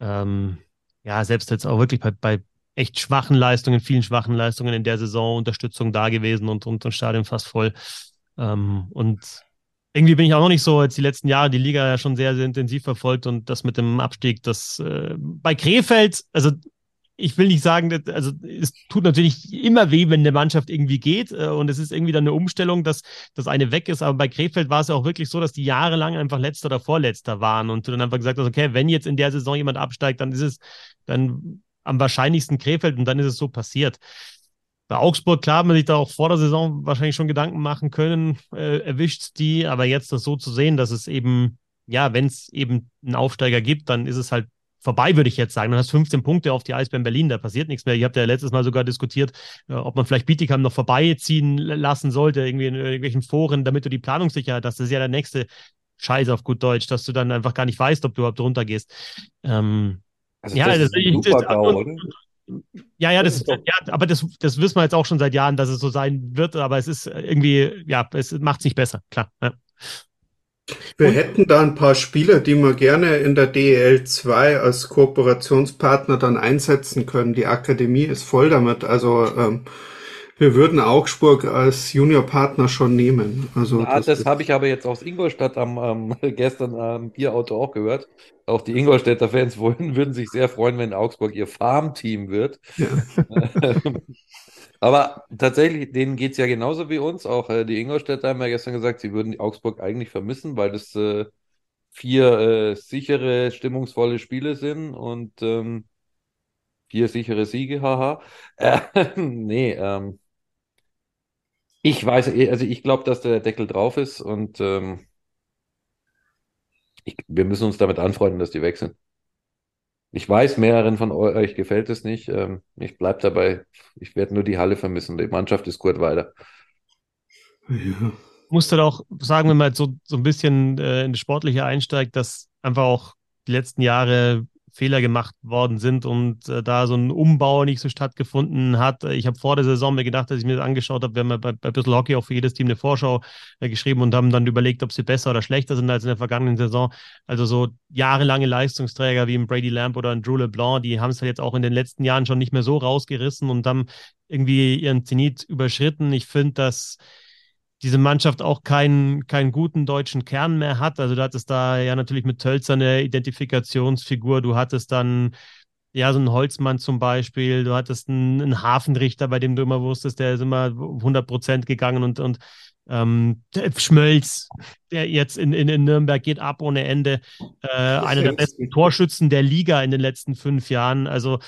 ähm, ja, selbst jetzt auch wirklich bei, bei echt schwachen Leistungen, vielen schwachen Leistungen in der Saison Unterstützung da gewesen und, und das Stadion fast voll. Ähm, und irgendwie bin ich auch noch nicht so, jetzt die letzten Jahre die Liga ja schon sehr, sehr intensiv verfolgt und das mit dem Abstieg, das äh, bei Krefeld, also ich will nicht sagen, also es tut natürlich immer weh, wenn eine Mannschaft irgendwie geht äh, und es ist irgendwie dann eine Umstellung, dass das eine weg ist, aber bei Krefeld war es ja auch wirklich so, dass die jahrelang einfach letzter oder vorletzter waren und du dann einfach gesagt hast, okay, wenn jetzt in der Saison jemand absteigt, dann ist es dann am wahrscheinlichsten Krefeld und dann ist es so passiert. Bei Augsburg, klar, hat man sich da auch vor der Saison wahrscheinlich schon Gedanken machen können, äh, erwischt die, aber jetzt das so zu sehen, dass es eben, ja, wenn es eben einen Aufsteiger gibt, dann ist es halt vorbei, würde ich jetzt sagen. Dann hast du 15 Punkte auf die Eisbären Berlin, da passiert nichts mehr. Ihr habt ja letztes Mal sogar diskutiert, äh, ob man vielleicht Bietigheim noch vorbeiziehen lassen sollte, irgendwie in irgendwelchen Foren, damit du die Planungssicherheit hast. Das ist ja der nächste Scheiß auf gut Deutsch, dass du dann einfach gar nicht weißt, ob du überhaupt runtergehst. Ähm, also ja, das, das ist ein Super-GAU, oder? Ja, ja, das, ja, aber das, das wissen wir jetzt auch schon seit Jahren, dass es so sein wird, aber es ist irgendwie, ja, es macht es nicht besser, klar. Ja. Wir hätten da ein paar Spieler, die wir gerne in der DEL 2 als Kooperationspartner dann einsetzen können. Die Akademie ist voll damit. Also ähm, wir würden Augsburg als Juniorpartner schon nehmen. Also Ja, das, das habe ich aber jetzt aus Ingolstadt am, am *laughs* gestern am Bierauto auch gehört. Auch die Ingolstädter Fans wollen, würden sich sehr freuen, wenn Augsburg ihr Farmteam wird. Ja. *laughs* Aber tatsächlich, denen geht es ja genauso wie uns. Auch äh, die Ingolstädter haben ja gestern gesagt, sie würden Augsburg eigentlich vermissen, weil das äh, vier äh, sichere, stimmungsvolle Spiele sind und ähm, vier sichere Siege, haha. *laughs* Äh, nee, ähm, ich weiß, eh, also ich glaube, dass der Deckel drauf ist und ähm, ich, wir müssen uns damit anfreunden, dass die weg sind. Ich weiß, mehreren von eu- euch gefällt es nicht. Ähm, ich bleib dabei. Ich werde nur die Halle vermissen. Die Mannschaft ist gut weiter. ja. musste auch sagen, wenn man jetzt so, so ein bisschen äh, in das Sportliche einsteigt, dass einfach auch die letzten Jahre Fehler gemacht worden sind und äh, da so ein Umbau nicht so stattgefunden hat. Ich habe vor der Saison mir gedacht, dass ich mir das angeschaut habe, wir haben ja bei, bei Bissl Hockey auch für jedes Team eine Vorschau äh, geschrieben und haben dann überlegt, ob sie besser oder schlechter sind als in der vergangenen Saison. Also so jahrelange Leistungsträger wie ein Brady Lamb oder ein Drew LeBlanc, die haben es halt jetzt auch in den letzten Jahren schon nicht mehr so rausgerissen und haben irgendwie ihren Zenit überschritten. Ich finde, dass diese Mannschaft auch keinen, keinen guten deutschen Kern mehr hat. Also du hattest da ja natürlich mit Tölzer eine Identifikationsfigur, du hattest dann ja so einen Holzmann zum Beispiel, du hattest einen, einen Hafenrichter, bei dem du immer wusstest, der ist immer 100 Prozent gegangen und, und ähm, der Schmölz, der jetzt in, in, in Nürnberg geht ab ohne Ende, äh, einer der besten Torschützen der Liga in den letzten fünf Jahren. Also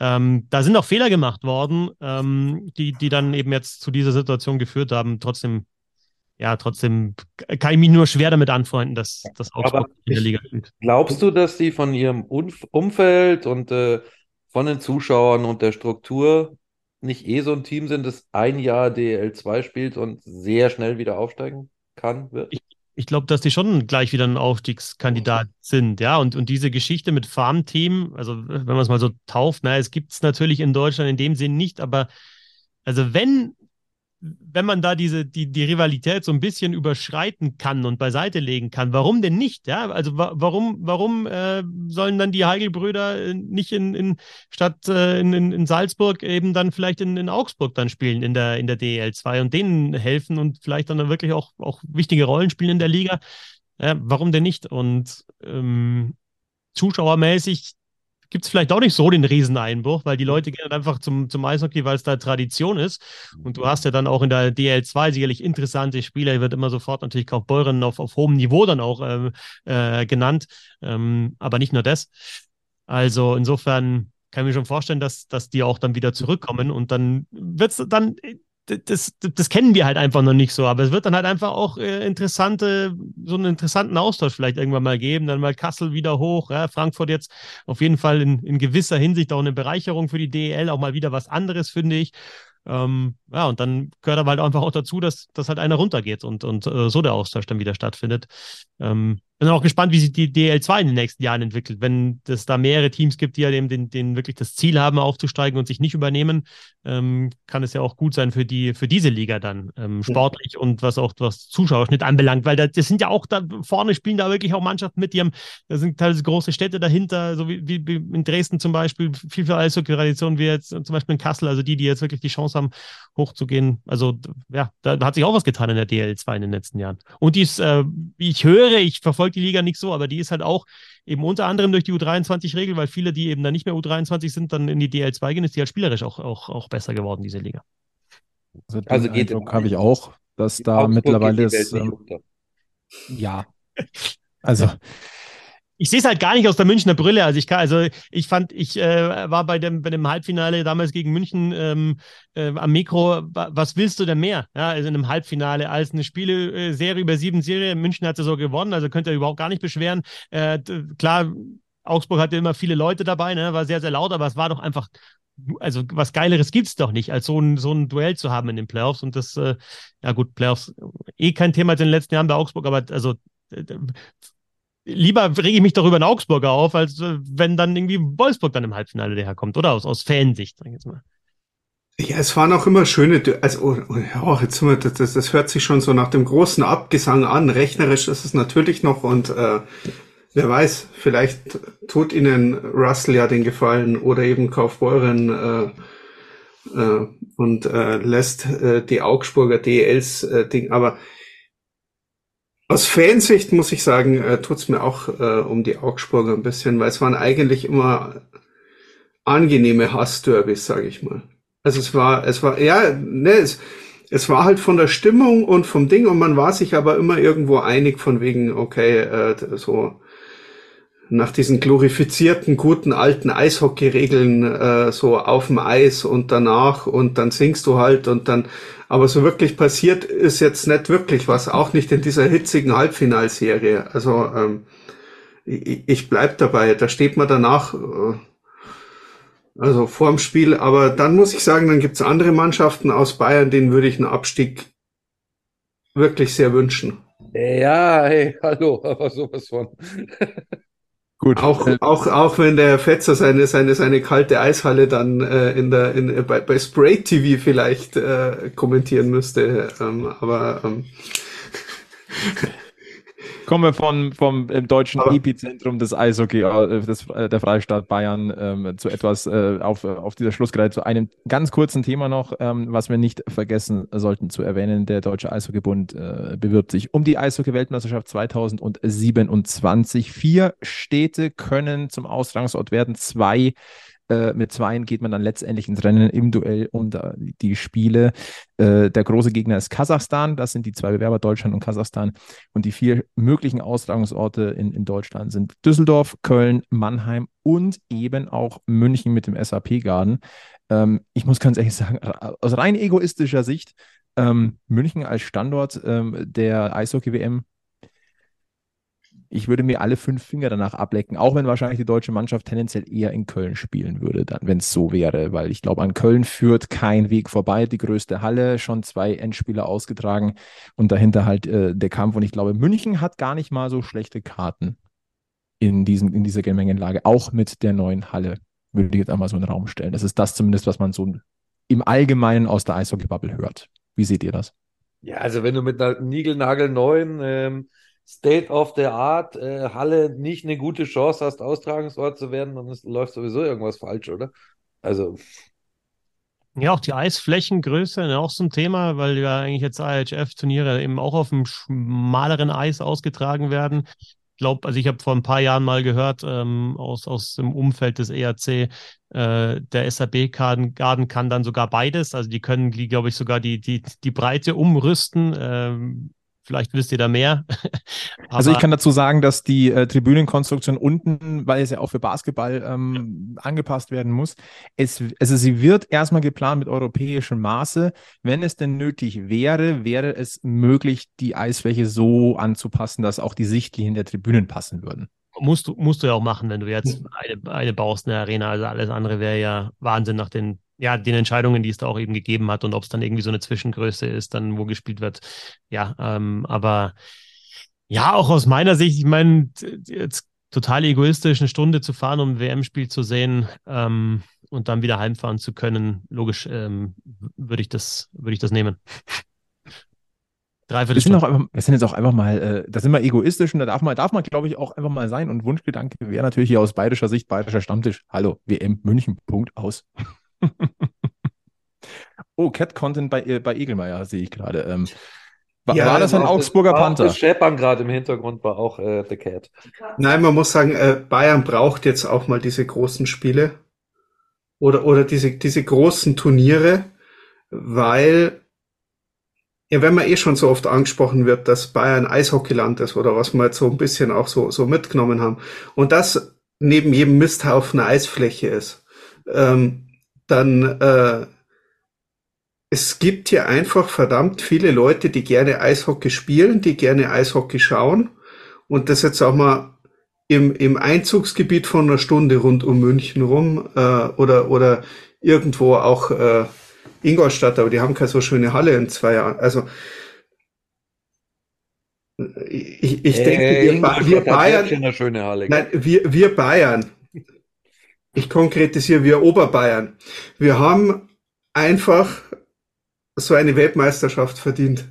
ähm, da sind auch Fehler gemacht worden, ähm, die, die dann eben jetzt zu dieser Situation geführt haben. Trotzdem, ja, trotzdem kann ich mich nur schwer damit anfreunden, dass, dass Augsburg Aber in der Liga spielt. Glaubst du, dass die von ihrem Umf Umfeld und äh, von den Zuschauern und der Struktur nicht eh so ein Team sind, das ein Jahr DEL 2 spielt und sehr schnell wieder aufsteigen kann, wird? Ich glaube, dass die schon gleich wieder ein Aufstiegskandidat sind, ja. Und, und diese Geschichte mit Farmteam, also wenn man es mal so tauft, na, es gibt es natürlich in Deutschland in dem Sinn nicht, aber also wenn, wenn man da diese, die, die Rivalität so ein bisschen überschreiten kann und beiseite legen kann, warum denn nicht? Ja, also wa warum, warum äh, sollen dann die Heigl-Brüder äh, nicht in, in statt äh, in, in, Salzburg eben dann vielleicht in, in Augsburg dann spielen in der, in der DEL 2 und denen helfen und vielleicht dann wirklich auch, auch wichtige Rollen spielen in der Liga? Ja, warum denn nicht? Und ähm, zuschauermäßig gibt es vielleicht auch nicht so den Rieseneinbruch, weil die Leute gehen halt einfach zum, zum Eishockey, weil es da Tradition ist. Und du hast ja dann auch in der DL2 sicherlich interessante Spieler. Wird immer sofort natürlich Kaufbeuren auf, auf hohem Niveau dann auch ähm, äh, genannt. Ähm, aber nicht nur das. Also insofern kann ich mir schon vorstellen, dass, dass die auch dann wieder zurückkommen und dann wird es dann. Das, das, kennen wir halt einfach noch nicht so, aber es wird dann halt einfach auch äh, interessante, so einen interessanten Austausch vielleicht irgendwann mal geben. Dann mal Kassel wieder hoch, ja, Frankfurt jetzt auf jeden Fall in, in gewisser Hinsicht auch eine Bereicherung für die DEL, auch mal wieder was anderes, finde ich. Ähm, ja, und dann gehört aber halt einfach auch dazu, dass, dass halt einer runtergeht und, und äh, so der Austausch dann wieder stattfindet. Ähm, bin auch gespannt, wie sich die DL2 in den nächsten Jahren entwickelt. Wenn es da mehrere Teams gibt, die ja dem, den, den wirklich das Ziel haben, aufzusteigen und sich nicht übernehmen, ähm, kann es ja auch gut sein für die, für diese Liga dann, ähm, sportlich und was auch was Zuschauerschnitt anbelangt, weil da, das sind ja auch da vorne spielen da wirklich auch Mannschaften mit, die haben, da sind teilweise große Städte dahinter, so wie, wie, wie in Dresden zum Beispiel, viel für Eishockey-Tradition, wie jetzt zum Beispiel in Kassel, also die, die jetzt wirklich die Chance haben, hochzugehen. Also ja, da, hat sich auch was getan in der DL2 in den letzten Jahren. Und die ist, äh, wie ich höre, ich verfolge die Liga nicht so, aber die ist halt auch eben unter anderem durch die U23-Regel, weil viele, die eben dann nicht mehr U23 sind, dann in die DL2 gehen, ist die halt spielerisch auch, auch, auch besser geworden, diese Liga. Also, den Also geht habe ich auch, dass da Augsburg mittlerweile ist, ähm, ja. Also, *laughs* Ich sehe es halt gar nicht aus der Münchner Brille. Also ich kann, also ich fand, ich äh, war bei dem, bei dem Halbfinale damals gegen München ähm, äh, am Mikro. wa- Was willst du denn mehr? Ja, also in einem Halbfinale als eine Spieleserie über sieben Serien. München hat sie so gewonnen, also könnt ihr überhaupt gar nicht beschweren. Äh, klar, Augsburg hatte immer viele Leute dabei, ne? war sehr, sehr laut, aber es war doch einfach, also was Geileres gibt es doch nicht, als so ein, so ein Duell zu haben in den Playoffs. Und das, äh, ja gut, Playoffs eh kein Thema in den letzten Jahren bei Augsburg, aber also äh, lieber rege ich mich doch über einen Augsburger auf, als äh, wenn dann irgendwie Wolfsburg dann im Halbfinale daherkommt, oder? Aus, aus Fansicht, sag ich jetzt mal. Ja, es waren auch immer schöne, also oh, oh, jetzt wir, das, das hört sich schon so nach dem großen Abgesang an. Rechnerisch ist es natürlich noch und äh, wer weiß, vielleicht tut Ihnen Russell ja den Gefallen oder eben Kaufbeuren äh, äh, und äh, lässt äh, die Augsburger DLs äh, Ding. Aber aus Fansicht muss ich sagen, äh, tut's mir auch äh, um die Augsburger ein bisschen, weil es waren eigentlich immer angenehme Hassderbys, sage ich mal. Also es war, es war, ja, ne, es, es war halt von der Stimmung und vom Ding und man war sich aber immer irgendwo einig von wegen, okay, äh, so nach diesen glorifizierten, guten alten Eishockey-Regeln äh, so auf dem Eis und danach und dann singst du halt und dann, aber so wirklich passiert ist jetzt nicht wirklich was, auch nicht in dieser hitzigen Halbfinalserie. Also ähm, ich, ich bleib dabei, da steht man danach. Äh, also vorm Spiel, aber dann muss ich sagen, dann gibt's andere Mannschaften aus Bayern, denen würde ich einen Abstieg wirklich sehr wünschen. Ja, hey, hallo, *laughs* aber sowas von. Gut. Auch, äh, auch, auch wenn der Fetzer seine, seine, seine kalte Eishalle dann äh, in der, in, bei, bei Spray TV vielleicht äh, kommentieren müsste. Ähm, aber ähm, *laughs* Kommen wir von, vom äh, deutschen Aber Epizentrum des Eishockey, äh, des, äh, der Freistaat Bayern, ähm, zu etwas äh, auf, auf dieser Schlussgerät, zu einem ganz kurzen Thema noch, ähm, was wir nicht vergessen sollten zu erwähnen. Der Deutsche Eishockeybund äh, bewirbt sich um die Eishockey-Weltmeisterschaft 2027. Vier Städte können zum Austragungsort werden. Zwei äh, mit Zweien geht man dann letztendlich ins Rennen im Duell um die Spiele. Äh, der große Gegner ist Kasachstan. Das sind die zwei Bewerber, Deutschland und Kasachstan. Und die vier möglichen Austragungsorte in, in Deutschland sind Düsseldorf, Köln, Mannheim und eben auch München mit dem SAP-Garden. Ähm, ich muss ganz ehrlich sagen, aus rein egoistischer Sicht, ähm, München als Standort ähm, der Eishockey-WM ich würde mir alle fünf Finger danach ablecken, auch wenn wahrscheinlich die deutsche Mannschaft tendenziell eher in Köln spielen würde, dann, wenn es so wäre, weil ich glaube, an Köln führt kein Weg vorbei. Die größte Halle, schon zwei Endspieler ausgetragen und dahinter halt äh, der Kampf. Und ich glaube, München hat gar nicht mal so schlechte Karten in, diesen, in dieser Gemengenlage, auch mit der neuen Halle, würde ich jetzt einmal so in den Raum stellen. Das ist das zumindest, was man so im Allgemeinen aus der Eishockey-Bubble hört. Wie seht ihr das? Ja, also wenn du mit einer Nigelnagelneuen ähm, State of the Art äh, Halle nicht eine gute Chance hast, Austragungsort zu werden, dann läuft sowieso irgendwas falsch, oder? Also. Ja, auch die Eisflächengröße, ne, auch so ein Thema, weil ja eigentlich jetzt IHF-Turniere eben auch auf dem schmaleren Eis ausgetragen werden. Ich glaube, also ich habe vor ein paar Jahren mal gehört, ähm, aus, aus dem Umfeld des ERC, äh, der SAB-Garden kann dann sogar beides. Also die können, glaube ich, sogar die, die, die Breite umrüsten. Ähm, Vielleicht wisst ihr da mehr. *laughs* also ich kann dazu sagen, dass die äh, Tribünenkonstruktion unten, weil es ja auch für Basketball ähm, angepasst werden muss, es, also sie wird erstmal geplant mit europäischem Maße. Wenn es denn nötig wäre, wäre es möglich, die Eisfläche so anzupassen, dass auch die Sichtlinien der Tribünen passen würden. Musst du, musst du ja auch machen, wenn du jetzt eine, eine baust, eine Arena. Also alles andere wäre ja Wahnsinn nach den ja, den Entscheidungen, die es da auch eben gegeben hat und ob es dann irgendwie so eine Zwischengröße ist, dann wo gespielt wird. Ja, ähm, aber ja, auch aus meiner Sicht, ich meine, jetzt total egoistisch, eine Stunde zu fahren, um ein WM-Spiel zu sehen ähm, und dann wieder heimfahren zu können, logisch ähm, würde ich das, würde ich das nehmen. wir sind, einfach, wir sind jetzt auch einfach mal, äh, da sind wir egoistisch und da darf man, darf man, glaube ich, auch einfach mal sein. Und Wunschgedanke wäre natürlich hier aus bayerischer Sicht, bayerischer Stammtisch. Hallo, WM München, Punkt aus. Oh, Cat-Content bei, äh, bei Egelmeier sehe ich gerade. Ähm, war, ja, war, das ein Augsburger das, Panther? Das Scheppern gerade im Hintergrund war auch äh, The Cat. Nein, man muss sagen, äh, Bayern braucht jetzt auch mal diese großen Spiele oder, oder diese, diese großen Turniere, weil ja, wenn man eh schon so oft angesprochen wird, dass Bayern Eishockeyland ist oder was wir jetzt so ein bisschen auch so, so mitgenommen haben und das neben jedem Misthaufen eine Eisfläche ist, ähm, dann äh, es gibt hier einfach verdammt viele Leute, die gerne Eishockey spielen, die gerne Eishockey schauen und das jetzt auch mal im, im Einzugsgebiet von einer Stunde rund um München rum äh, oder oder irgendwo auch äh, Ingolstadt, aber die haben keine so schöne Halle in zwei Jahren. Also ich, ich äh, denke, wir, wir Bayern, nein, wir, wir Bayern, ich konkretisiere, wir Oberbayern. Wir haben einfach so eine Weltmeisterschaft verdient.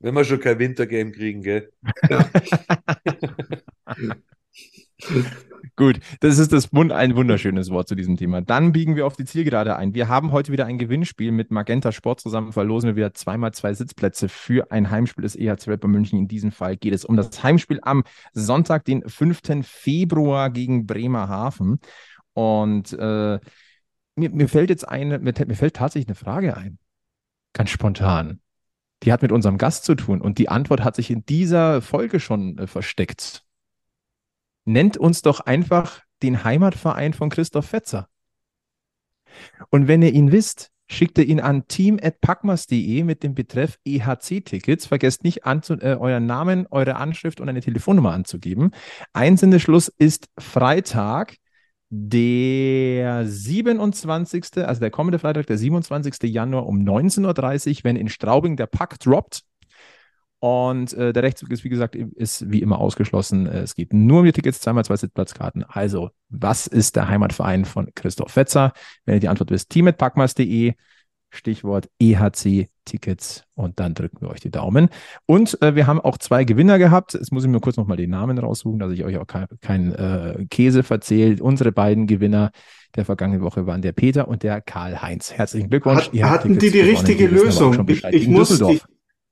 Wenn wir schon kein Wintergame kriegen, gell? Ja. *laughs* Gut, das ist das Wund ein wunderschönes Wort zu diesem Thema. Dann biegen wir auf die Zielgerade ein. Wir haben heute wieder ein Gewinnspiel mit Magenta Sport zusammen. Verlosen wir wieder zweimal zwei Sitzplätze für ein Heimspiel des EHC Bull München. In diesem Fall geht es um das Heimspiel am Sonntag, den 5. Februar gegen Bremerhaven. Und äh, mir, mir fällt jetzt eine, mir, mir fällt tatsächlich eine Frage ein. Ganz spontan. Die hat mit unserem Gast zu tun und die Antwort hat sich in dieser Folge schon äh, versteckt nennt uns doch einfach den Heimatverein von Christoph Fetzer. Und wenn ihr ihn wisst, schickt ihr ihn an team.packmas.de mit dem Betreff EHC-Tickets. Vergesst nicht, äh, euren Namen, eure Anschrift und eine Telefonnummer anzugeben. Einsendeschluss ist Freitag, der 27., also der kommende Freitag, der 27. Januar um 19.30 Uhr, wenn in Straubing der Pack droppt. Und äh, der Rechtszug ist, wie gesagt, ist wie immer ausgeschlossen. Es geht nur um die Tickets, zweimal zwei Sitzplatzkarten. Also, was ist der Heimatverein von Christoph Fetzer? Wenn ihr die Antwort wisst, team.packmas.de, Stichwort EHC-Tickets und dann drücken wir euch die Daumen. Und äh, wir haben auch zwei Gewinner gehabt. Jetzt muss ich mir kurz nochmal den Namen raussuchen, dass ich euch auch keinen kein, äh, Käse verzähle. Unsere beiden Gewinner der vergangenen Woche waren der Peter und der Karl-Heinz. Herzlichen Glückwunsch. Hat, hatten die die richtige Lösung? Ich, ich muss, ich,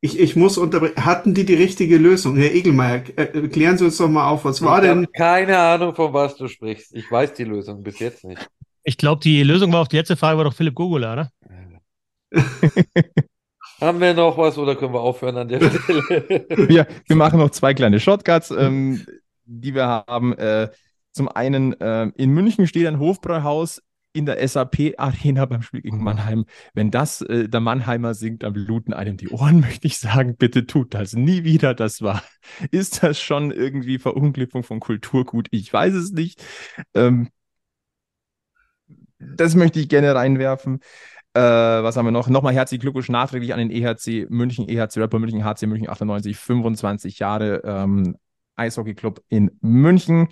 ich, ich muss unterbrechen. Hatten die die richtige Lösung? Herr Egelmeier, äh, klären Sie uns doch mal auf, was war ich denn? Keine Ahnung, von was du sprichst. Ich weiß die Lösung bis jetzt nicht. Ich glaube, die Lösung war auf die letzte Frage, war doch Philipp Gogula, oder? *laughs* Haben wir noch was oder können wir aufhören an der *laughs* Stelle? wir, wir machen noch zwei kleine Shortcuts, ähm, die wir haben. Äh, zum einen äh, in München steht ein Hofbräuhaus in der SAP-Arena beim Spiel gegen Mannheim. Wenn das äh, der Mannheimer singt, dann bluten einem die Ohren, *laughs* möchte ich sagen, bitte tut das nie wieder. Das war, ist das schon irgendwie Verunglimpfung von Kulturgut? Ich weiß es nicht. Ähm, das möchte ich gerne reinwerfen. Äh, was haben wir noch? Nochmal herzlichen Glückwunsch nachträglich an den EHC München, EHC Rapper München, HC München 98, 25 Jahre ähm, Eishockey Club in München.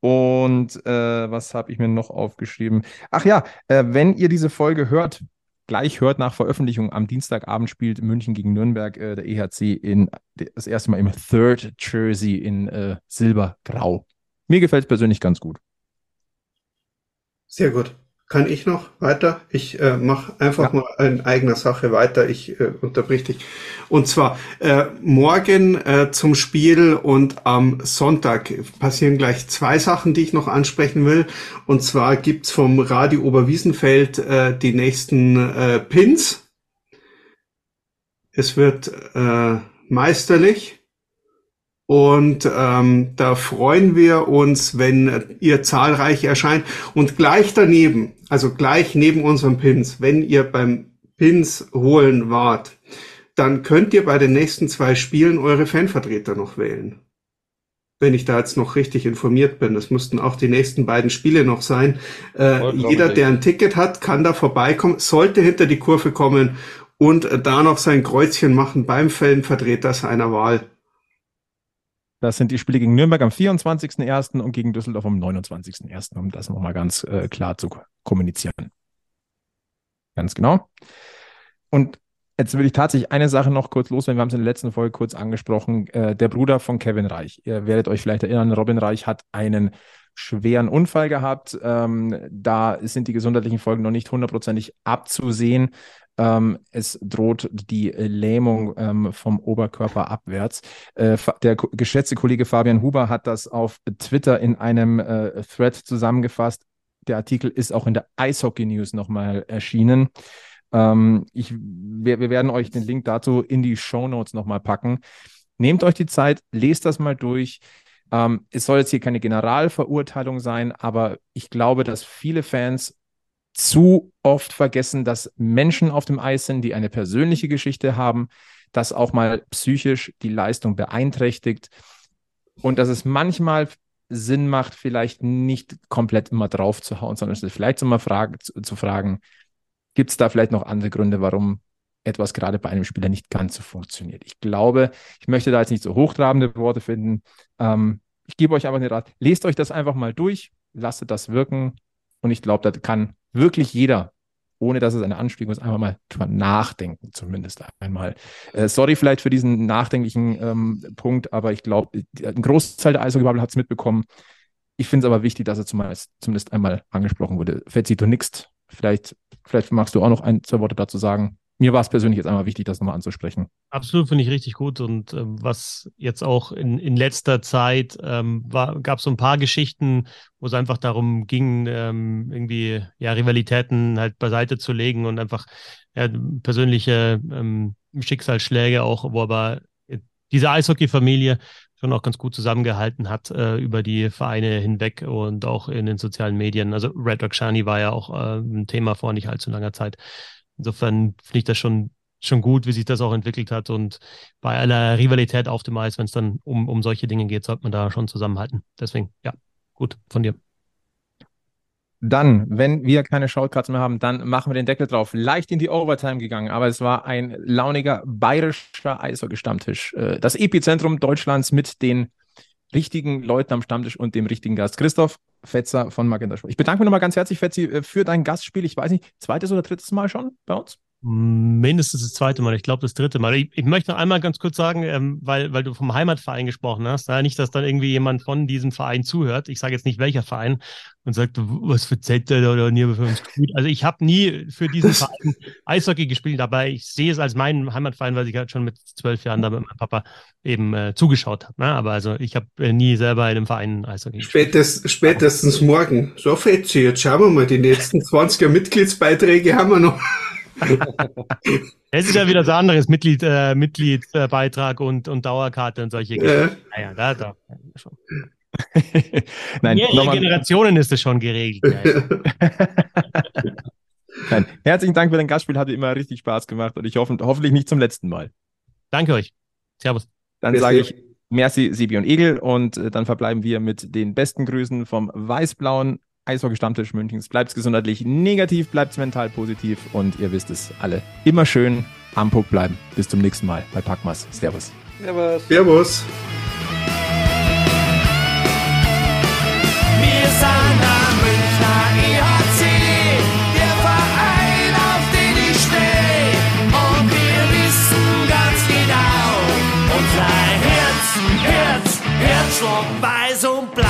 Und äh, was habe ich mir noch aufgeschrieben? Ach ja, äh, wenn ihr diese Folge hört, gleich hört nach Veröffentlichung, am Dienstagabend spielt München gegen Nürnberg äh, der EHC in das erste Mal im Third Jersey in äh, Silbergrau. Mir gefällt es persönlich ganz gut. Sehr gut. Kann ich noch weiter? Ich äh, mache einfach ja. mal in eigener Sache weiter. Ich äh, unterbrich dich. Und zwar äh, morgen äh, zum Spiel und am Sonntag passieren gleich zwei Sachen, die ich noch ansprechen will. Und zwar gibt's vom Radio Oberwiesenfeld äh, die nächsten äh, Pins. Es wird äh, meisterlich. Und ähm, da freuen wir uns, wenn ihr zahlreich erscheint. Und gleich daneben, also gleich neben unserem Pins, wenn ihr beim Pins holen wart, dann könnt ihr bei den nächsten zwei Spielen eure Fanvertreter noch wählen. Wenn ich da jetzt noch richtig informiert bin. Das müssten auch die nächsten beiden Spiele noch sein. Äh, jeder, der ein Ticket hat, kann da vorbeikommen, sollte hinter die Kurve kommen und äh, da noch sein Kreuzchen machen beim Fanvertreter seiner Wahl. Das sind die Spiele gegen Nürnberg am 24.01. und gegen Düsseldorf am 29.01., um das nochmal ganz äh, klar zu kommunizieren. Ganz genau. Und jetzt will ich tatsächlich eine Sache noch kurz loswerden. Wir haben es in der letzten Folge kurz angesprochen. Äh, der Bruder von Kevin Reich. Ihr werdet euch vielleicht erinnern, Robin Reich hat einen schweren Unfall gehabt. Ähm, da sind die gesundheitlichen Folgen noch nicht hundertprozentig abzusehen. Ähm, es droht die Lähmung ähm, vom Oberkörper abwärts. Äh, der geschätzte Kollege Fabian Huber hat das auf Twitter in einem äh, Thread zusammengefasst. Der Artikel ist auch in der Eishockey News nochmal erschienen. Ähm, ich, wir, wir, werden euch den Link dazu in die Show Notes nochmal packen. Nehmt euch die Zeit, lest das mal durch. Ähm, es soll jetzt hier keine Generalverurteilung sein, aber ich glaube, dass viele Fans zu oft vergessen, dass Menschen auf dem Eis sind, die eine persönliche Geschichte haben, das auch mal psychisch die Leistung beeinträchtigt und dass es manchmal Sinn macht, vielleicht nicht komplett immer drauf zu hauen, sondern vielleicht mal fragen, zu, zu fragen, gibt es da vielleicht noch andere Gründe, warum etwas gerade bei einem Spieler nicht ganz so funktioniert. Ich glaube, ich möchte da jetzt nicht so hochtrabende Worte finden. Ähm, ich gebe euch aber den Rat, lest euch das einfach mal durch, lasst das wirken und ich glaube, da kann wirklich jeder ohne dass es eine Anstieg ist, einfach mal drüber nachdenken, zumindest einmal. Äh, sorry vielleicht für diesen nachdenklichen ähm, Punkt, aber ich glaube, ein Großteil der Eishockeybubble hat es mitbekommen. Ich finde es aber wichtig, dass er zumindest, zumindest einmal angesprochen wurde. Fetzi, du nix. Vielleicht, vielleicht magst du auch noch ein, zwei Worte dazu sagen mir war es persönlich jetzt einmal wichtig, das nochmal anzusprechen. Absolut, finde ich richtig gut. Und ähm, was jetzt auch in, in letzter Zeit ähm, gab es so ein paar Geschichten, wo es einfach darum ging, ähm, irgendwie ja, Rivalitäten halt beiseite zu legen und einfach ja, persönliche ähm, Schicksalsschläge auch, wo aber diese Eishockey-Familie schon auch ganz gut zusammengehalten hat äh, über die Vereine hinweg und auch in den sozialen Medien. Also Red Rock Shani war ja auch äh, ein Thema vor nicht allzu langer Zeit. Insofern finde ich das schon, schon gut, wie sich das auch entwickelt hat. Und bei aller Rivalität auf dem Eis, wenn es dann um, um solche Dinge geht, sollte man da schon zusammenhalten. Deswegen, ja, gut von dir. Dann, wenn wir keine Shortcuts mehr haben, dann machen wir den Deckel drauf. Leicht in die Overtime gegangen, aber es war ein launiger bayerischer Eishockey-Stammtisch. Äh, das Epizentrum Deutschlands mit den richtigen Leuten am Stammtisch und dem richtigen Gast. Christoph Fetzer von Magenta Sport. Ich bedanke mich nochmal ganz herzlich, Fetzi, äh, für dein Gastspiel. Ich weiß nicht, zweites oder drittes Mal schon bei uns? Mindestens das zweite Mal, ich glaube das dritte Mal. Ich, ich, möchte noch einmal ganz kurz sagen, ähm, weil, weil du vom Heimatverein gesprochen hast, ja, nicht, dass dann irgendwie jemand von diesem Verein zuhört. Ich sage jetzt nicht welcher Verein und sagt, was für Zettel oder nie für uns gut. Also ich habe nie für diesen Verein Eishockey gespielt, dabei ich sehe es als meinen Heimatverein, weil ich halt schon mit zwölf Jahren da mit meinem Papa eben äh, zugeschaut habe. Ne? Aber also ich habe äh, nie selber in einem Verein Eishockey gespielt. Spätestens, morgen. So Fetzi, jetzt schauen wir mal, die nächsten 20er Mitgliedsbeiträge haben wir noch. *laughs* Es ist ja wieder so anderes Mitglied, äh, Mitgliedsbeitrag und, und Dauerkarte und solche Geschichten. Naja, da, da. Schon. *laughs* Nein, mehrere Generationen ist es schon geregelt. *laughs* Nein. Herzlichen Dank für dein Gastspiel, hat immer richtig Spaß gemacht und ich hoffe, hoffentlich nicht zum letzten Mal. Danke euch. Servus. Dann sage ich Merci, Sibi und Egel und äh, dann verbleiben wir mit den besten Grüßen vom weiß-blauen Eishockey-Stammtisch Münchens. Bleibt gesundheitlich negativ, bleibt mental positiv und ihr wisst es alle. Immer schön am Puck bleiben. Bis zum nächsten Mal bei Packmas. Servus. Servus. Servus. Herzschlag weiß und blau.